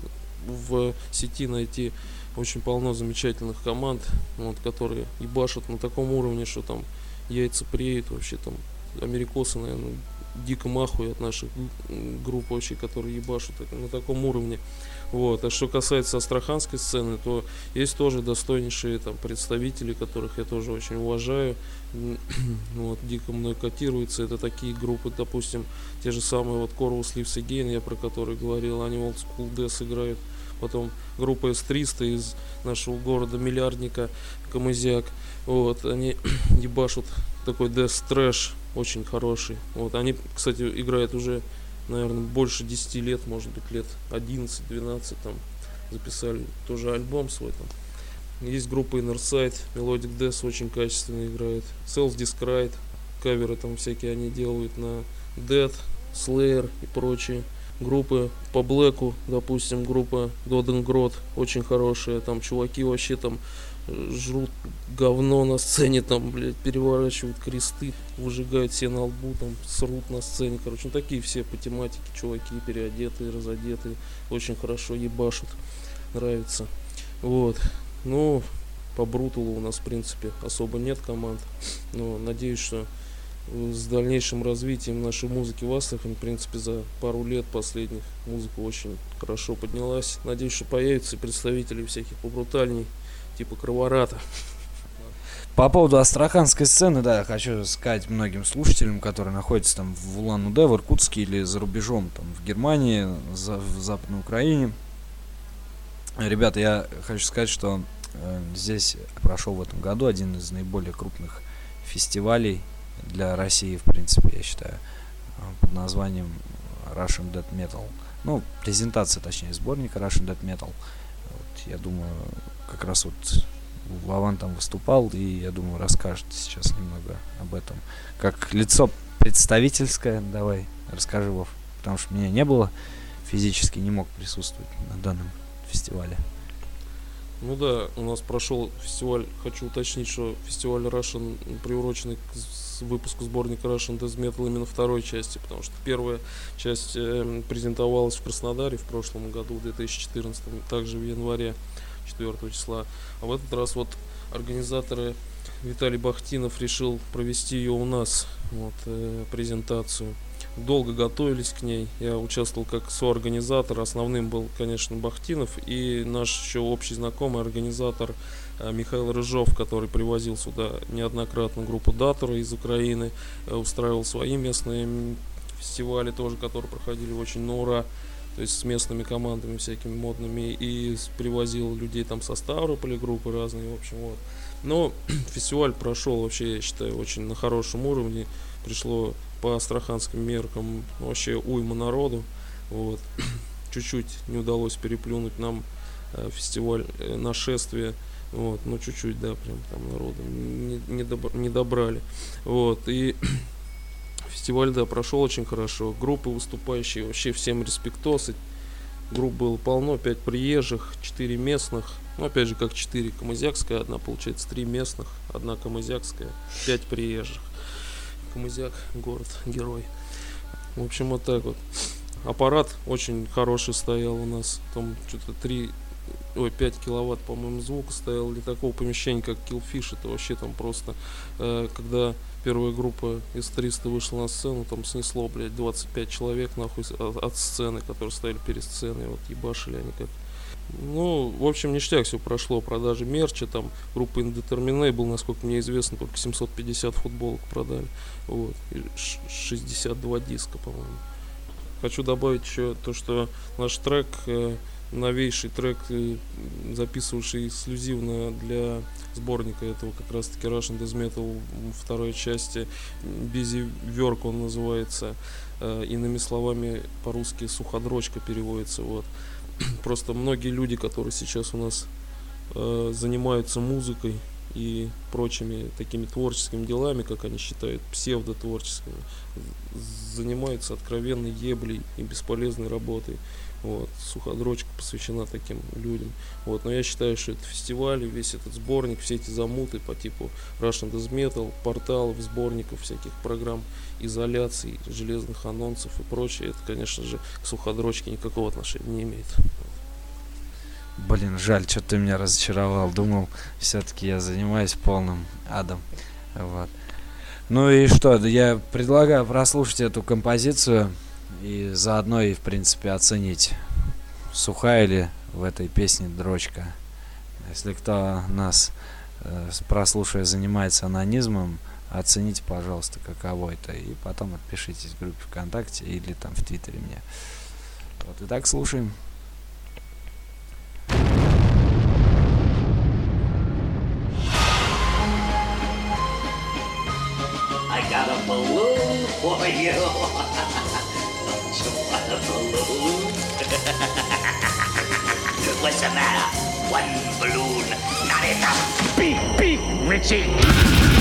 в сети найти очень полно замечательных команд, вот, которые ебашут на таком уровне, что там яйца преют вообще там америкосы, наверное, дико махуют от наших групп вообще, которые ебашут на таком уровне. Вот. А что касается астраханской сцены, то есть тоже достойнейшие там представители, которых я тоже очень уважаю. Вот, дико мной котируются. Это такие группы, допустим, те же самые вот Corvus Lives Again, я про которые говорил, они Old School Death играют. Потом группа S300 из нашего города Миллиардника, Камызяк. Вот, они ебашут такой Death Trash, очень хороший. Вот, они, кстати, играют уже, наверное, больше 10 лет, может быть, лет 11-12 там записали тоже альбом свой там. Есть группа Inner Sight, Melodic Death очень качественно играет. Self Described, каверы там всякие они делают на Dead, Slayer и прочие. Группы по Блэку, допустим, группа Доденгрот очень хорошая. Там чуваки вообще там э, жрут говно на сцене, там, блядь, переворачивают кресты, выжигают все на лбу, там, срут на сцене, короче, ну, такие все по тематике чуваки, переодетые, разодетые, очень хорошо ебашут, нравится, вот, ну, по Брутулу у нас, в принципе, особо нет команд, но надеюсь, что с дальнейшим развитием нашей музыки в Астрахани, в принципе, за пару лет последних музыка очень хорошо поднялась. Надеюсь, что появятся представители всяких побрутальней, типа Кровората. По поводу астраханской сцены, да, хочу сказать многим слушателям, которые находятся там в Улан-Удэ, в Иркутске или за рубежом, там в Германии, за, в Западной Украине. Ребята, я хочу сказать, что э, здесь прошел в этом году один из наиболее крупных фестивалей для России, в принципе, я считаю, э, под названием Russian Dead Metal. Ну, презентация, точнее, сборника Russian Dead Metal. Вот, я думаю, как раз вот Вован там выступал, и я думаю, расскажет сейчас немного об этом. Как лицо представительское, давай, расскажи, Вов. Потому что меня не было, физически не мог присутствовать на данном фестивале. Ну да, у нас прошел фестиваль, хочу уточнить, что фестиваль Russian приуроченный к выпуску сборника Russian Death Metal именно второй части, потому что первая часть э, презентовалась в Краснодаре в прошлом году, в 2014, также в январе 4 числа. А в этот раз вот организаторы Виталий Бахтинов решил провести ее у нас, вот, э, презентацию. Долго готовились к ней. Я участвовал как соорганизатор. Основным был, конечно, Бахтинов и наш еще общий знакомый организатор Михаил Рыжов, который привозил сюда неоднократно группу Датора из Украины, э, устраивал свои местные фестивали тоже, которые проходили очень на ура. То есть с местными командами всякими модными и привозил людей там со Ставрополя группы разные, в общем, вот. Но фестиваль прошел вообще, я считаю, очень на хорошем уровне. Пришло по астраханским меркам вообще уйма народу. Вот. Чуть-чуть не удалось переплюнуть нам э, фестиваль э, нашествия. Вот, ну чуть-чуть, да, прям там народу не, не, добр- не добрали. Вот, и фестиваль, да, прошел очень хорошо. Группы выступающие, вообще всем респектосы. Групп было полно, 5 приезжих, 4 местных. Ну, опять же, как 4 камызякская, одна, получается, 3 местных, одна камызякская, 5 приезжих. Камызяк, город, герой. В общем, вот так вот. Аппарат очень хороший стоял у нас. Там что-то 3, ой, 5 киловатт, по-моему, звука стоял. Для такого помещения, как Killfish, это вообще там просто... э, когда первая группа из 300 вышла на сцену, там снесло, блядь, 25 человек, нахуй, от, от сцены, которые стояли перед сценой. Вот ебашили они как ну, в общем, ништяк все прошло. Продажи мерча, там, группа Indeterminable, насколько мне известно, только 750 футболок продали. Вот. И ш- 62 диска, по-моему. Хочу добавить еще то, что наш трек, э, новейший трек, э, записывавший эксклюзивно для сборника этого как раз таки Russian Death Metal второй части. Busy Work он называется. Э, иными словами по-русски суходрочка переводится вот. Просто многие люди которые сейчас у нас э, занимаются музыкой и прочими такими творческими делами, как они считают, псевдотворческими, занимаются откровенной еблей и бесполезной работой. Вот. Суходрочка посвящена таким людям. Вот. Но я считаю, что это фестиваль, весь этот сборник, все эти замуты по типу Russian Death Metal, порталов, сборников, всяких программ изоляции, железных анонсов и прочее, это, конечно же, к суходрочке никакого отношения не имеет. Блин, жаль, что ты меня разочаровал. Думал, все-таки я занимаюсь полным адом. Вот. Ну и что, я предлагаю прослушать эту композицию и заодно и, в принципе, оценить, сухая ли в этой песне дрочка. Если кто нас, э, прослушивая, занимается анонизмом, оцените, пожалуйста, каково это. И потом отпишитесь в группе ВКонтакте или там в Твиттере мне. Вот, итак, слушаем. I got a balloon for you. Balloon? What's the matter? One balloon, not enough. Beep, beep, Richie.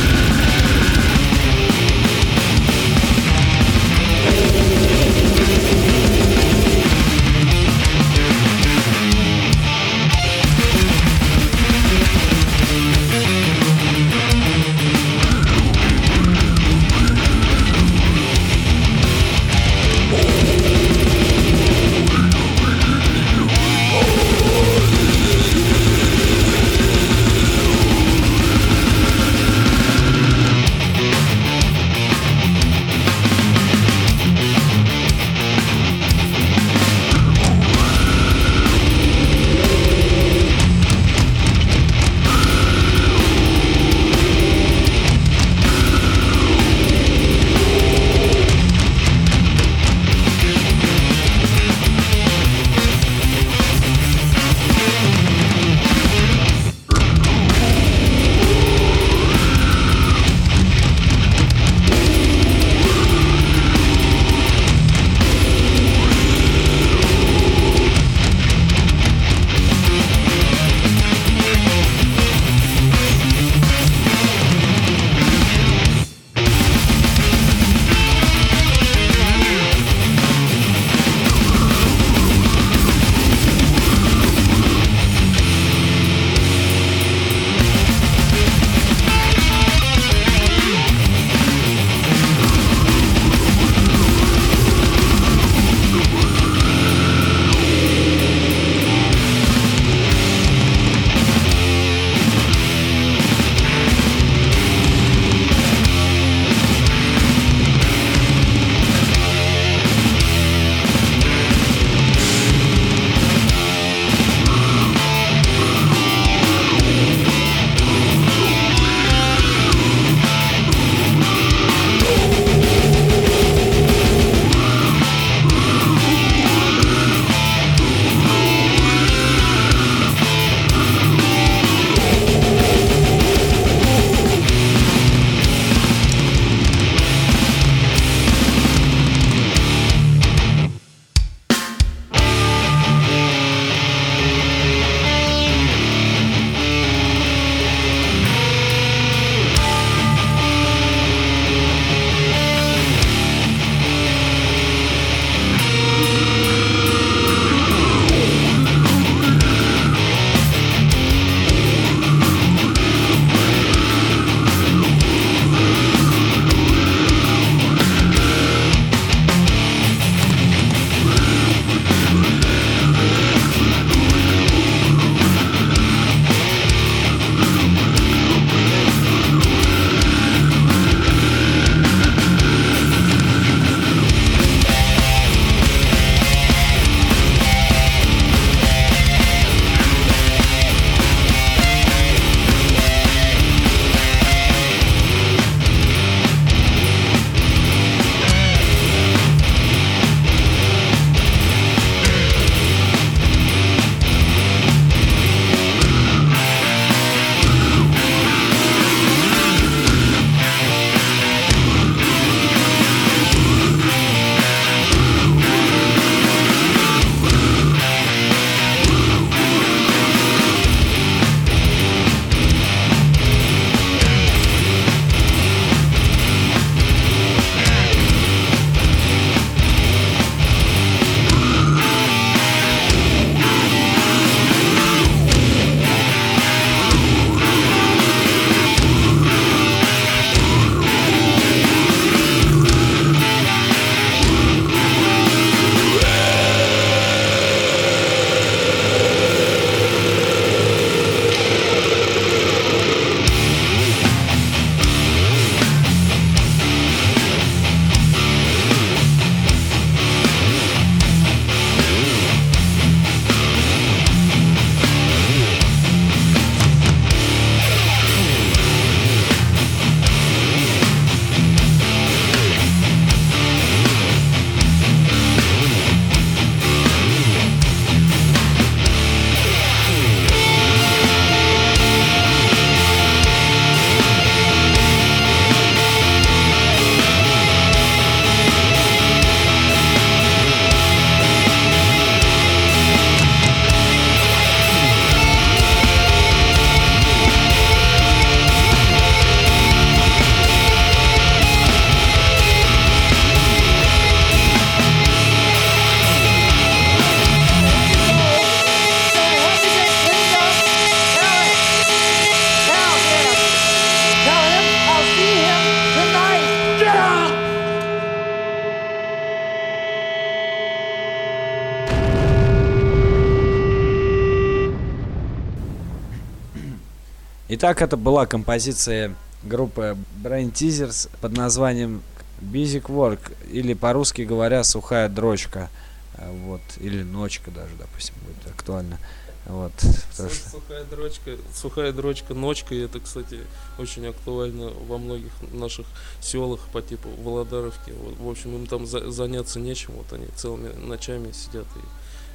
Итак, это была композиция группы Brain Teasers под названием Basic Work, или по-русски говоря, сухая дрочка. А, Вот, или ночка даже, допустим, будет актуально. Вот, потому что... Сухая дрочка, сухая дрочка, ночка, и это, кстати, очень актуально во многих наших селах по типу Володаровки. Вот, в общем, им там за- заняться нечем, вот они целыми ночами сидят и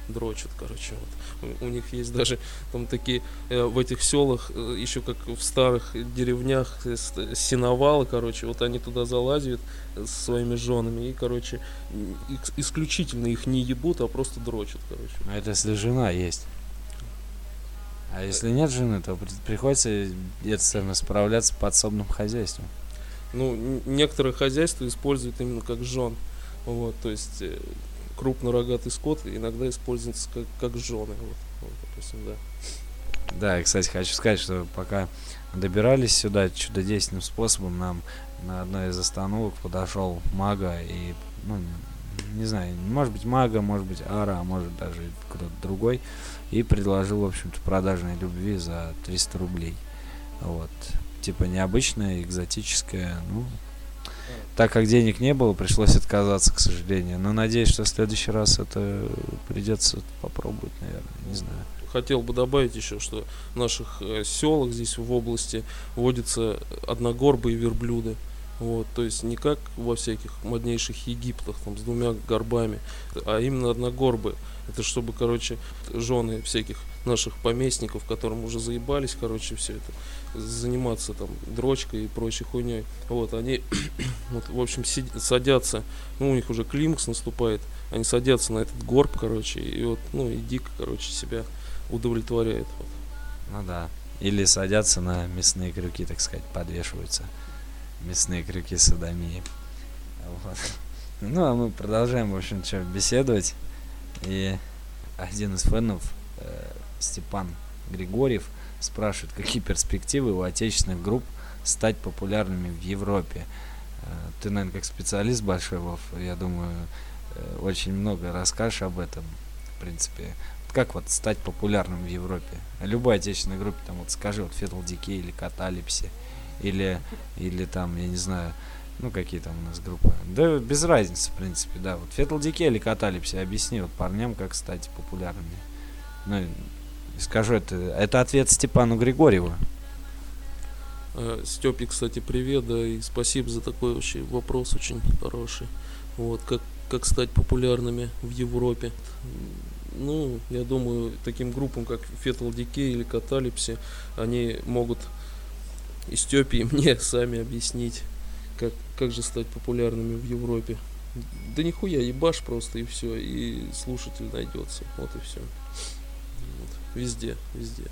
дрочат, короче. Вот. У, у них есть даже там такие э, в этих селах, э, еще как в старых деревнях, э, с- сеновалы, короче, вот они туда залазят э, со своими женами и, короче, исключительно их не ебут, а просто дрочат, короче. А это если жена есть. А если нет жены, то при- приходится это самое, справляться подсобным хозяйством. ну, некоторые хозяйства используют именно как жен. Вот, то есть крупнорогатый скот иногда используется как, как жены. Вот, вот, допустим, да. Да, и, кстати, хочу сказать, что пока добирались сюда чудодейственным способом, нам на одной из остановок подошел мага и, ну, не знаю, может быть мага, может быть ара, а может даже кто-то другой, и предложил, в общем-то, продажной любви за 300 рублей. Вот. Типа необычная, экзотическая, ну, так как денег не было, пришлось отказаться, к сожалению. Но надеюсь, что в следующий раз это придется попробовать, наверное, не знаю. Хотел бы добавить еще, что в наших э, селах здесь в области водятся одногорбые верблюды. Вот, то есть не как во всяких моднейших Египтах там с двумя горбами, а именно одногорбые. Это чтобы, короче, жены всяких наших поместников, которым уже заебались, короче, все это, заниматься там дрочкой и прочей хуйней. Вот, они, вот, в общем, садятся, ну, у них уже климакс наступает, они садятся на этот горб, короче, и вот, ну, и дико, короче, себя удовлетворяет. Вот. Ну да. Или садятся на мясные крюки, так сказать, подвешиваются. Мясные крюки садомии. Вот. Ну, а мы продолжаем, в общем, что, беседовать. И один из фенов, э, Степан Григорьев, спрашивает, какие перспективы у отечественных групп стать популярными в Европе. Э, Ты, наверное, как специалист большой, Вов, я думаю, э, очень много расскажешь об этом, в принципе. Как вот стать популярным в Европе? Любой отечественной группе, там вот скажи, вот Fatal Decay или Каталипси, или, или там, я не знаю, ну какие там у нас группы. Да без разницы, в принципе, да. Вот Decay или Каталипси, объясни вот парням, как стать популярными. Ну, скажу, это, это ответ Степану Григорьеву. Э, Степе, кстати, привет, да, и спасибо за такой вообще вопрос очень хороший. Вот, как, как стать популярными в Европе. Ну, я думаю, таким группам, как Fetal Decay или Каталипси, они могут и Степе, и мне сами объяснить, как, как же стать популярными в Европе. Да нихуя, ебашь просто и все, и слушатель найдется. Вот и все. Везде, везде.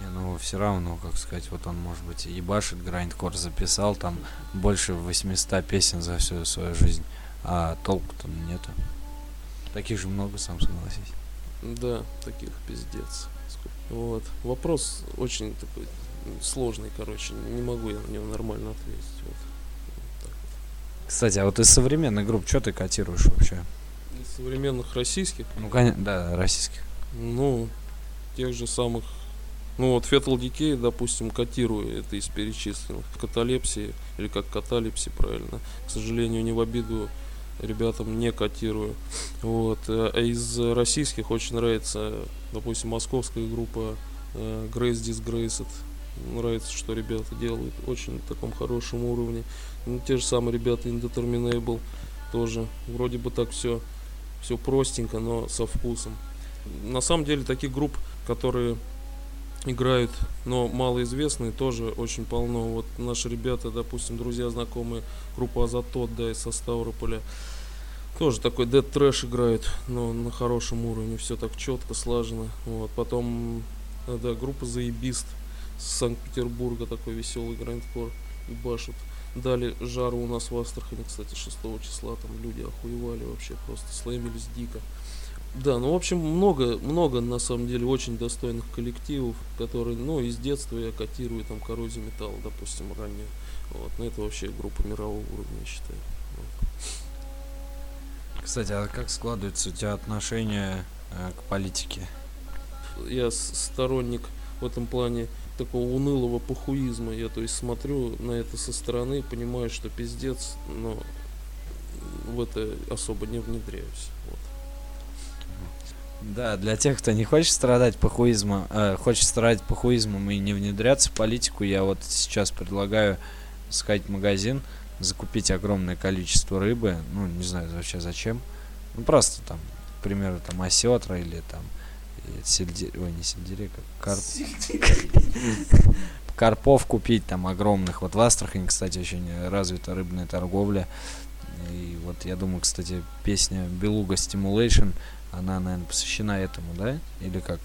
Не, ну все равно, как сказать, вот он, может быть, и ебашит, грайндкор записал, там больше 800 песен за всю свою жизнь, а толку-то нету. Таких же много, сам согласись. Да, таких пиздец. Вот. Вопрос очень такой сложный, короче. Не могу я на него нормально ответить. Вот. Вот так вот. Кстати, а вот из современных групп, что ты котируешь вообще? Из современных российских, Ну, конечно, да, российских. ну, тех же самых ну вот Fetal Decay, допустим, котирую это из перечисленных. Каталепсии, или как каталепси, правильно. К сожалению, не в обиду ребятам не котирую. Вот. э, А из российских очень нравится, допустим, московская группа э, Grace Disgraced. Нравится, что ребята делают очень на таком хорошем уровне. Ну, те же самые ребята Indeterminable тоже. Вроде бы так все все простенько, но со вкусом. На самом деле таких групп, которые играют, но малоизвестные, тоже очень полно. Вот наши ребята, допустим, друзья, знакомые, группа Азотот, да, из Ставрополя, тоже такой дед трэш играют, но на хорошем уровне, все так четко, слажено. Вот. Потом, э, да, группа Заебист с Санкт-Петербурга, такой веселый грандкор, и башут. Дали жару у нас в Астрахани, кстати, 6 числа, там люди охуевали вообще, просто слэмились дико. Да, ну, в общем, много, много, на самом деле, очень достойных коллективов, которые, ну, из детства я котирую, там, коррозию металла, допустим, ранее. Вот, но это вообще группа мирового уровня, я считаю. Вот. Кстати, а как складываются у тебя отношения э, к политике? Я сторонник в этом плане такого унылого похуизма. Я то есть смотрю на это со стороны, понимаю, что пиздец, но в это особо не внедряюсь. Вот. Да, для тех, кто не хочет страдать похуизмом, э, хочет страдать похуизмом и не внедряться в политику, я вот сейчас предлагаю сходить в магазин, закупить огромное количество рыбы, ну, не знаю вообще зачем, ну, просто там, к примеру, там осетра или там сельдерей, ой, не сельдерей, как карп, карпов купить там огромных. Вот в Астрахани, кстати, очень развита рыбная торговля. И вот я думаю, кстати, песня Белуга Stimulation, она, наверное, посвящена этому, да? Или как?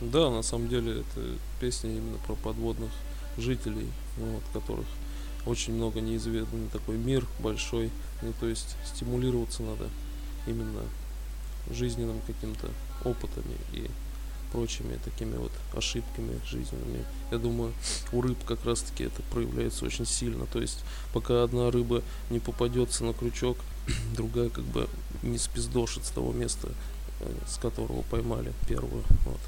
Да, на самом деле это песня именно про подводных жителей, ну, вот, которых очень много неизведанный такой мир большой. И, то есть стимулироваться надо именно жизненным каким-то опытами и прочими такими вот ошибками жизненными. Я думаю, у рыб как раз таки это проявляется очень сильно. То есть, пока одна рыба не попадется на крючок, другая как бы не спиздошит с того места, э, с которого поймали первую. Вот.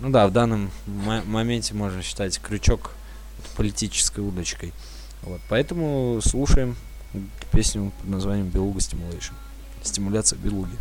Ну да, в данном моменте можно считать крючок политической удочкой. Вот, поэтому слушаем песню под названием Белуга Stimulation. Стимуляция белуги.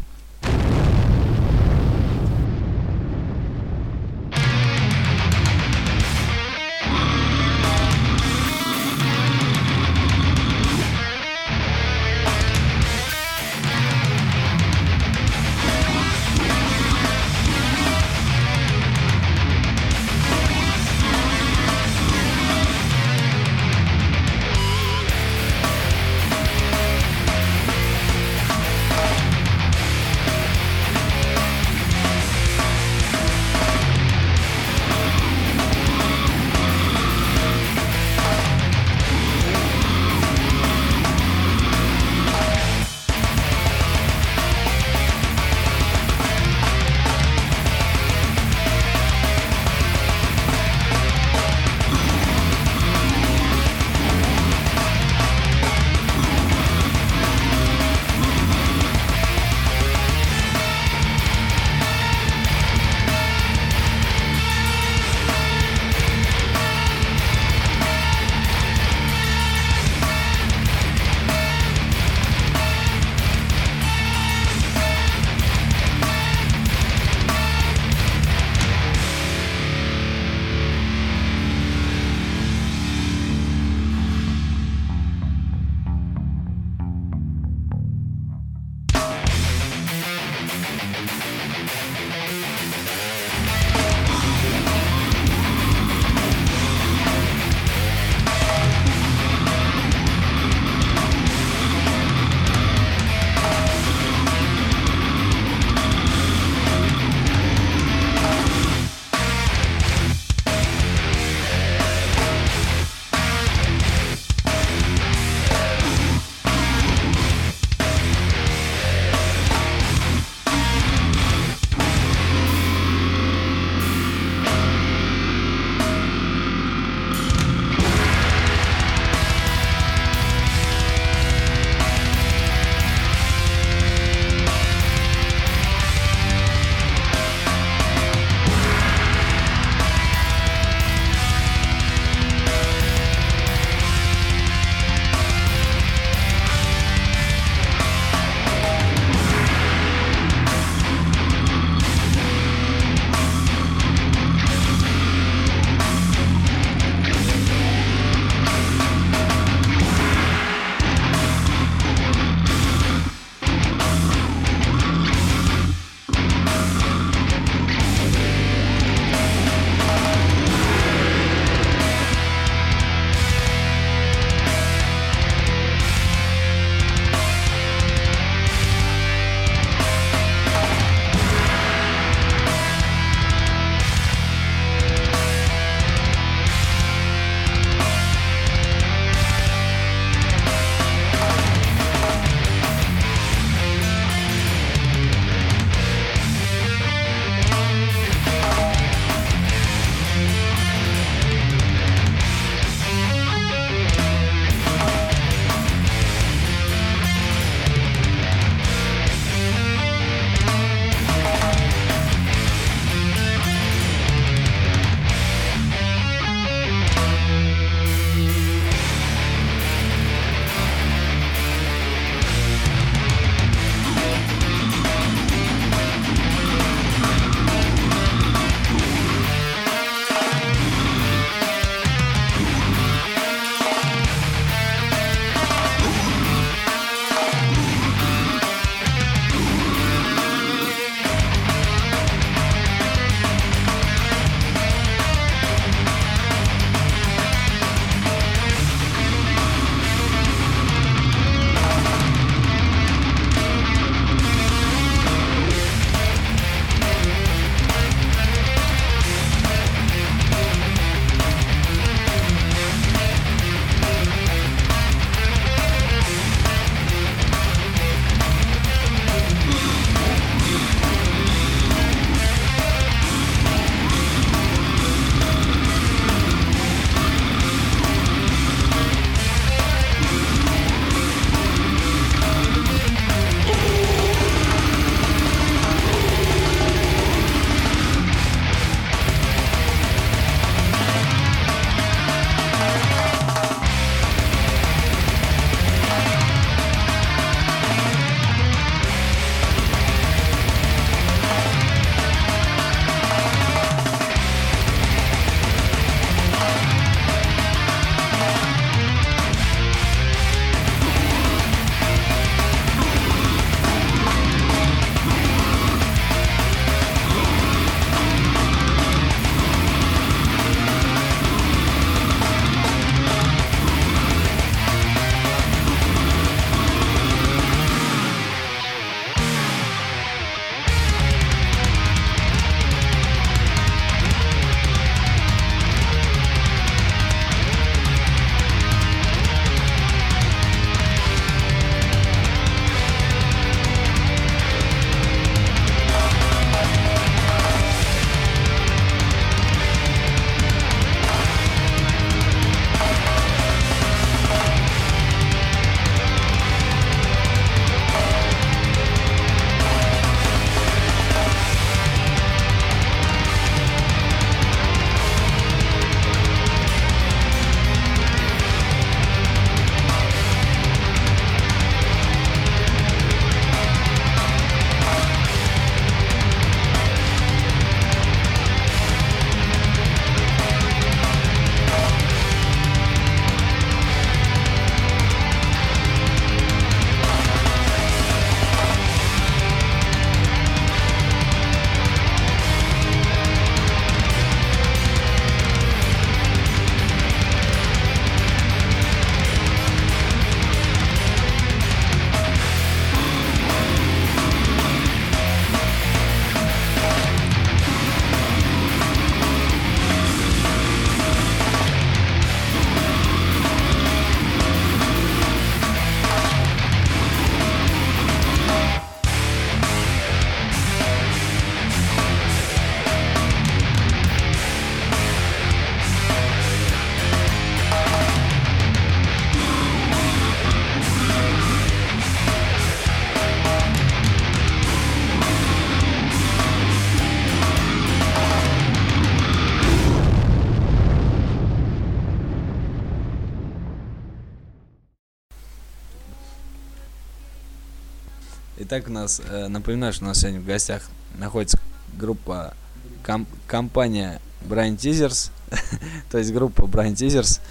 Итак, у нас, э, напоминаю, что у нас сегодня в гостях находится группа, ком- компания Brian Teasers, то есть группа Brian Teasers,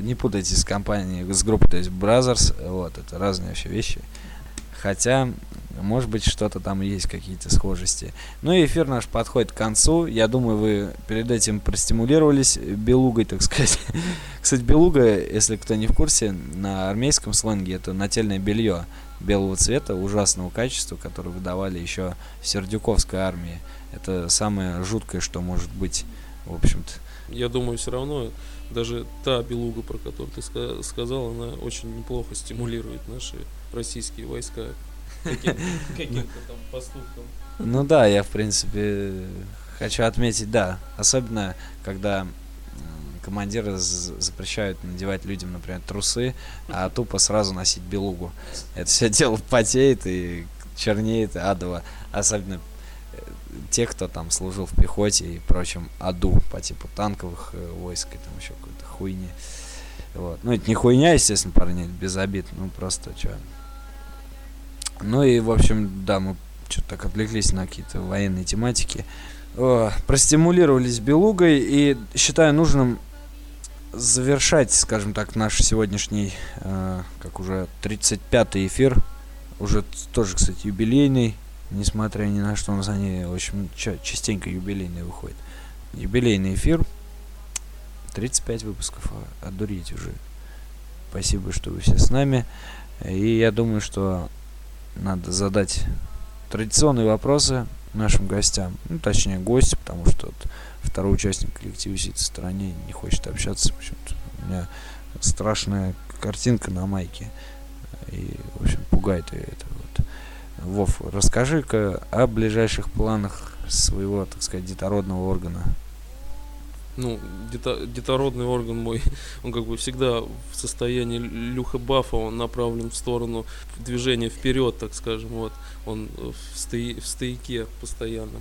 не путайте с компанией, с группой, то есть Brothers, вот, это разные вообще вещи. Хотя, может быть, что-то там есть, какие-то схожести. Ну и эфир наш подходит к концу. Я думаю, вы перед этим простимулировались белугой, так сказать. Кстати, белуга, если кто не в курсе, на армейском сленге это нательное белье белого цвета, ужасного качества, которое выдавали еще в Сердюковской армии. Это самое жуткое, что может быть, в общем-то. Я думаю, все равно даже та белуга, про которую ты ска- сказал, она очень неплохо стимулирует наши российские войска каким- каким-то там поступкам. Ну да, я, в принципе, хочу отметить, да. Особенно, когда командиры запрещают надевать людям, например, трусы, а тупо сразу носить белугу. Это все дело потеет и чернеет адово. Особенно э, те, кто там служил в пехоте и прочем аду по типу танковых э, войск и там еще какой-то хуйни. Вот. Ну, это не хуйня, естественно, парни, без обид. Ну, просто что. Ну и, в общем, да, мы что-то так отвлеклись на какие-то военные тематики. О, простимулировались белугой и считаю нужным завершать, скажем так, наш сегодняшний, э, как уже 35-й эфир. Уже тоже, кстати, юбилейный, несмотря ни на что, у нас они, в ча- частенько юбилейные выходят. Юбилейный эфир. 35 выпусков, а, одурить уже. Спасибо, что вы все с нами. И я думаю, что надо задать традиционные вопросы нашим гостям. Ну, точнее, гости, потому что вот второй участник коллектива сидит в стороне, не хочет общаться. Почему-то у меня страшная картинка на майке. И, в общем, пугает ее это вот. Вов, расскажи-ка о ближайших планах своего, так сказать, детородного органа. Ну, дето- детородный орган мой, он как бы всегда в состоянии люха бафа, он направлен в сторону движения вперед, так скажем, вот. Он в, стои- в стояке постоянно.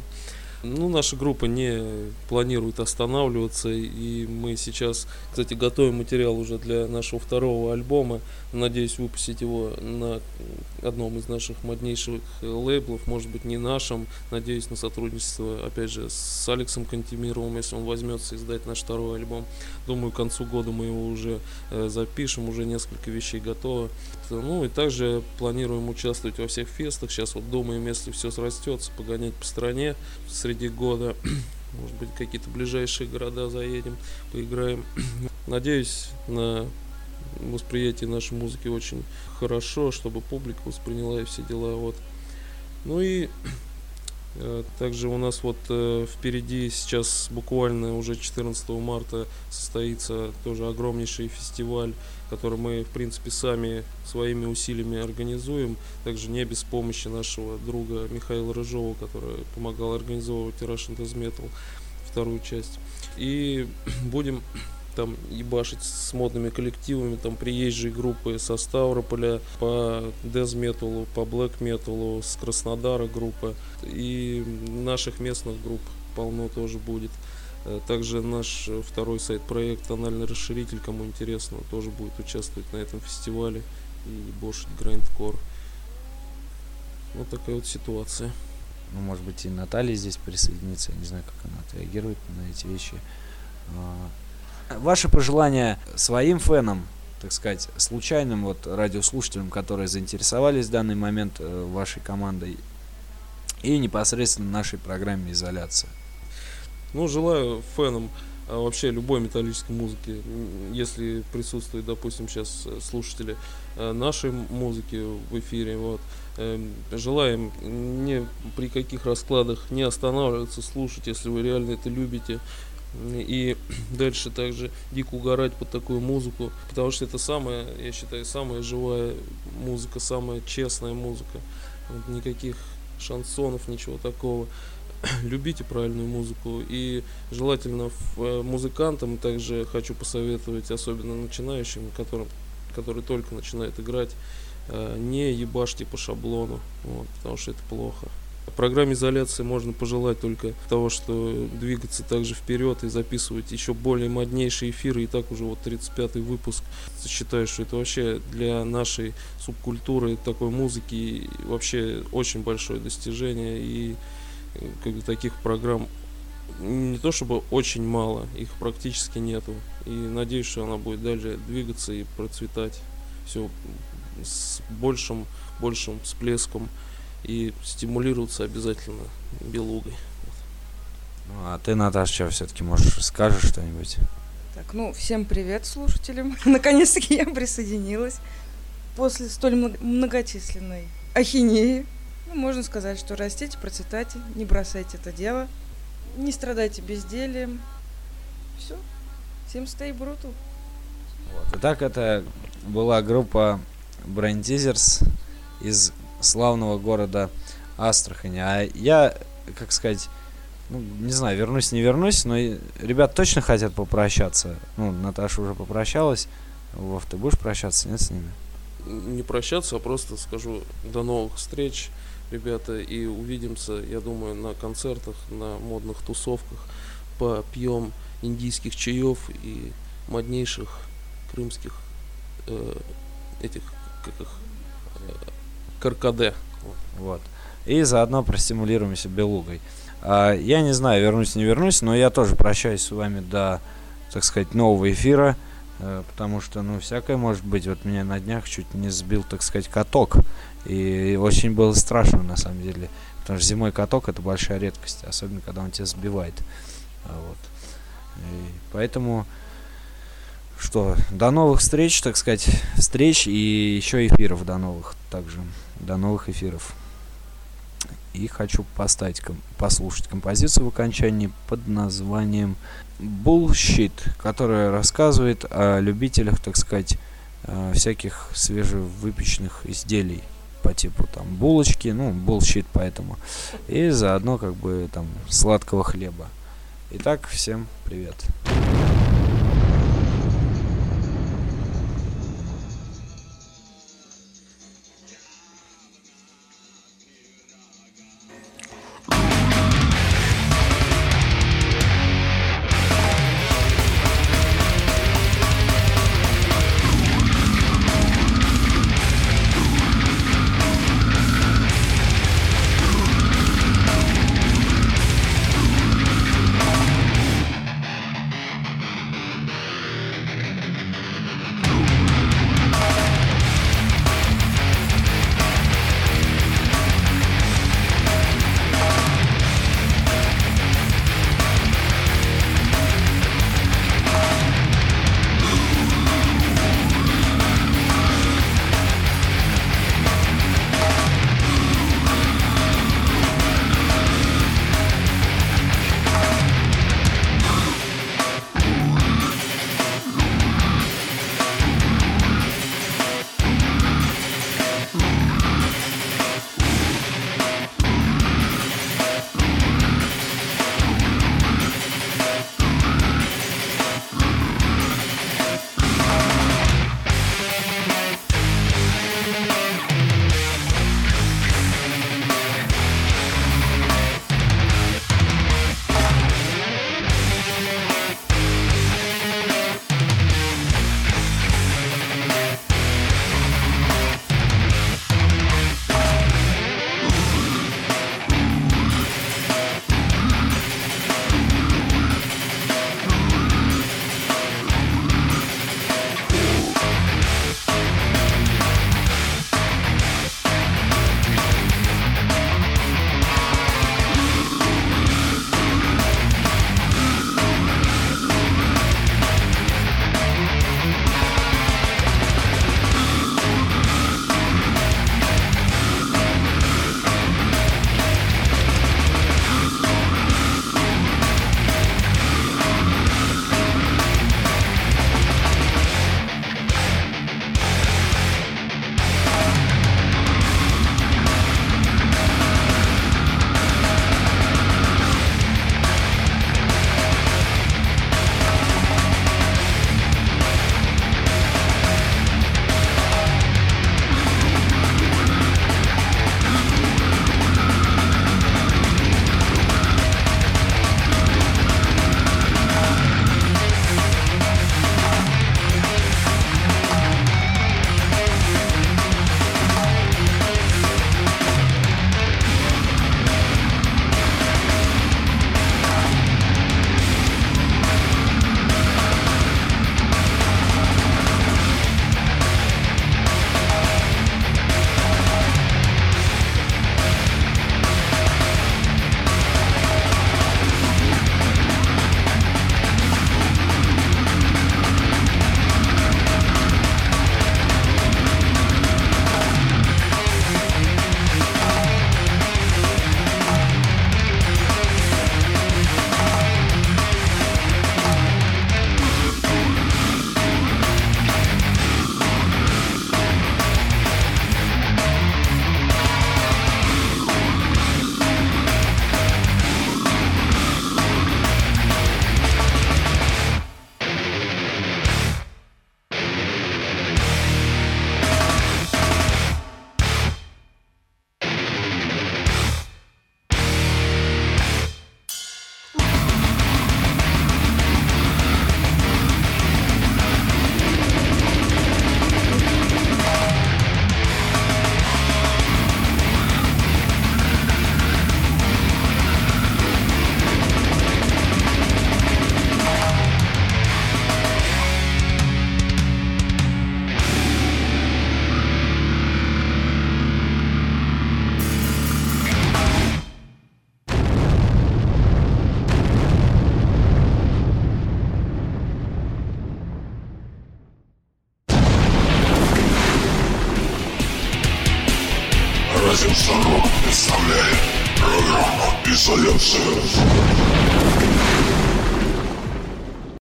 Ну, наша группа не планирует останавливаться, и мы сейчас, кстати, готовим материал уже для нашего второго альбома. Надеюсь выпустить его на одном из наших моднейших лейблов, может быть, не нашем. Надеюсь на сотрудничество, опять же, с Алексом Кантемировым, если он возьмется издать наш второй альбом. Думаю, к концу года мы его уже э, запишем, уже несколько вещей готово. Ну и также планируем участвовать во всех фестах. Сейчас вот думаем, если все срастется, погонять по стране среди года. Может быть, какие-то ближайшие города заедем, поиграем. Надеюсь на восприятие нашей музыки очень хорошо, чтобы публика восприняла и все дела. Вот. Ну и э, также у нас вот э, впереди сейчас буквально уже 14 марта состоится тоже огромнейший фестиваль, который мы в принципе сами своими усилиями организуем. Также не без помощи нашего друга Михаила Рыжова, который помогал организовывать Russian Death Metal вторую часть. И будем там ебашить с модными коллективами, там приезжие группы со Ставрополя по Metal, по Metal, с Краснодара группа и наших местных групп полно тоже будет. Э, Также наш второй сайт-проект «Тональный расширитель», кому интересно, тоже будет участвовать на этом фестивале и бошить грайндкор. Вот такая вот ситуация. Ну, может быть, и Наталья здесь присоединится. Я не знаю, как она отреагирует на эти вещи. Ваши пожелания своим фенам, так сказать, случайным вот радиослушателям, которые заинтересовались в данный момент э, вашей командой, и непосредственно нашей программе «Изоляция». Ну, желаю фенам а, вообще любой металлической музыки, если присутствуют, допустим, сейчас э, слушатели э, нашей музыки в эфире, вот, эм, желаем ни при каких раскладах не останавливаться, слушать, если вы реально это любите, и дальше также дико угорать под такую музыку, потому что это самая, я считаю, самая живая музыка, самая честная музыка, Вот никаких шансонов, ничего такого любите правильную музыку и желательно э, музыкантам также хочу посоветовать, особенно начинающим, которым, которые только начинают играть, э, не ебашьте по шаблону, вот, потому что это плохо. Программе изоляции можно пожелать только того, что двигаться также вперед и записывать еще более моднейшие эфиры. И так уже вот 35-й выпуск. Считаю, что это вообще для нашей субкультуры такой музыки вообще очень большое достижение. И как бы таких программ не то чтобы очень мало, их практически нету. И надеюсь, что она будет дальше двигаться и процветать. Все с большим, большим всплеском и стимулироваться обязательно белугой. Ну, а ты, Наташа, что все-таки можешь скажешь что-нибудь? Так, ну, всем привет слушателям. Наконец-таки я присоединилась. После столь мно- многочисленной ахинеи, ну, можно сказать, что растите, процветайте, не бросайте это дело, не страдайте бездельем. Все. Всем stay brutal. Вот. Итак, это была группа Brain Teasers из славного города Астрахани. А я, как сказать, ну, не знаю, вернусь, не вернусь, но ребят точно хотят попрощаться. Ну, Наташа уже попрощалась. Вов, ты будешь прощаться, нет, с ними? Не прощаться, а просто скажу до новых встреч, ребята, и увидимся, я думаю, на концертах, на модных тусовках. Попьем индийских чаев и моднейших крымских э, этих, как их, э, каркаде. Вот. И заодно простимулируемся белугой. А, я не знаю, вернусь, не вернусь, но я тоже прощаюсь с вами до, так сказать, нового эфира. э, Потому что, ну, всякое может быть. Вот меня на днях чуть не сбил, так сказать, каток. И очень было страшно, на самом деле. Потому что зимой каток это большая редкость, особенно когда он тебя сбивает. А Вот. И поэтому, что, до новых встреч, так сказать, встреч и еще эфиров до новых также. До новых эфиров. И хочу поставить, послушать композицию в окончании под названием Bullshit, которая рассказывает о любителях, так сказать, э, всяких свежевыпеченных изделий по типу там булочки, ну, bullshit поэтому. И заодно как бы там сладкого хлеба. Итак, всем привет. Bullshit.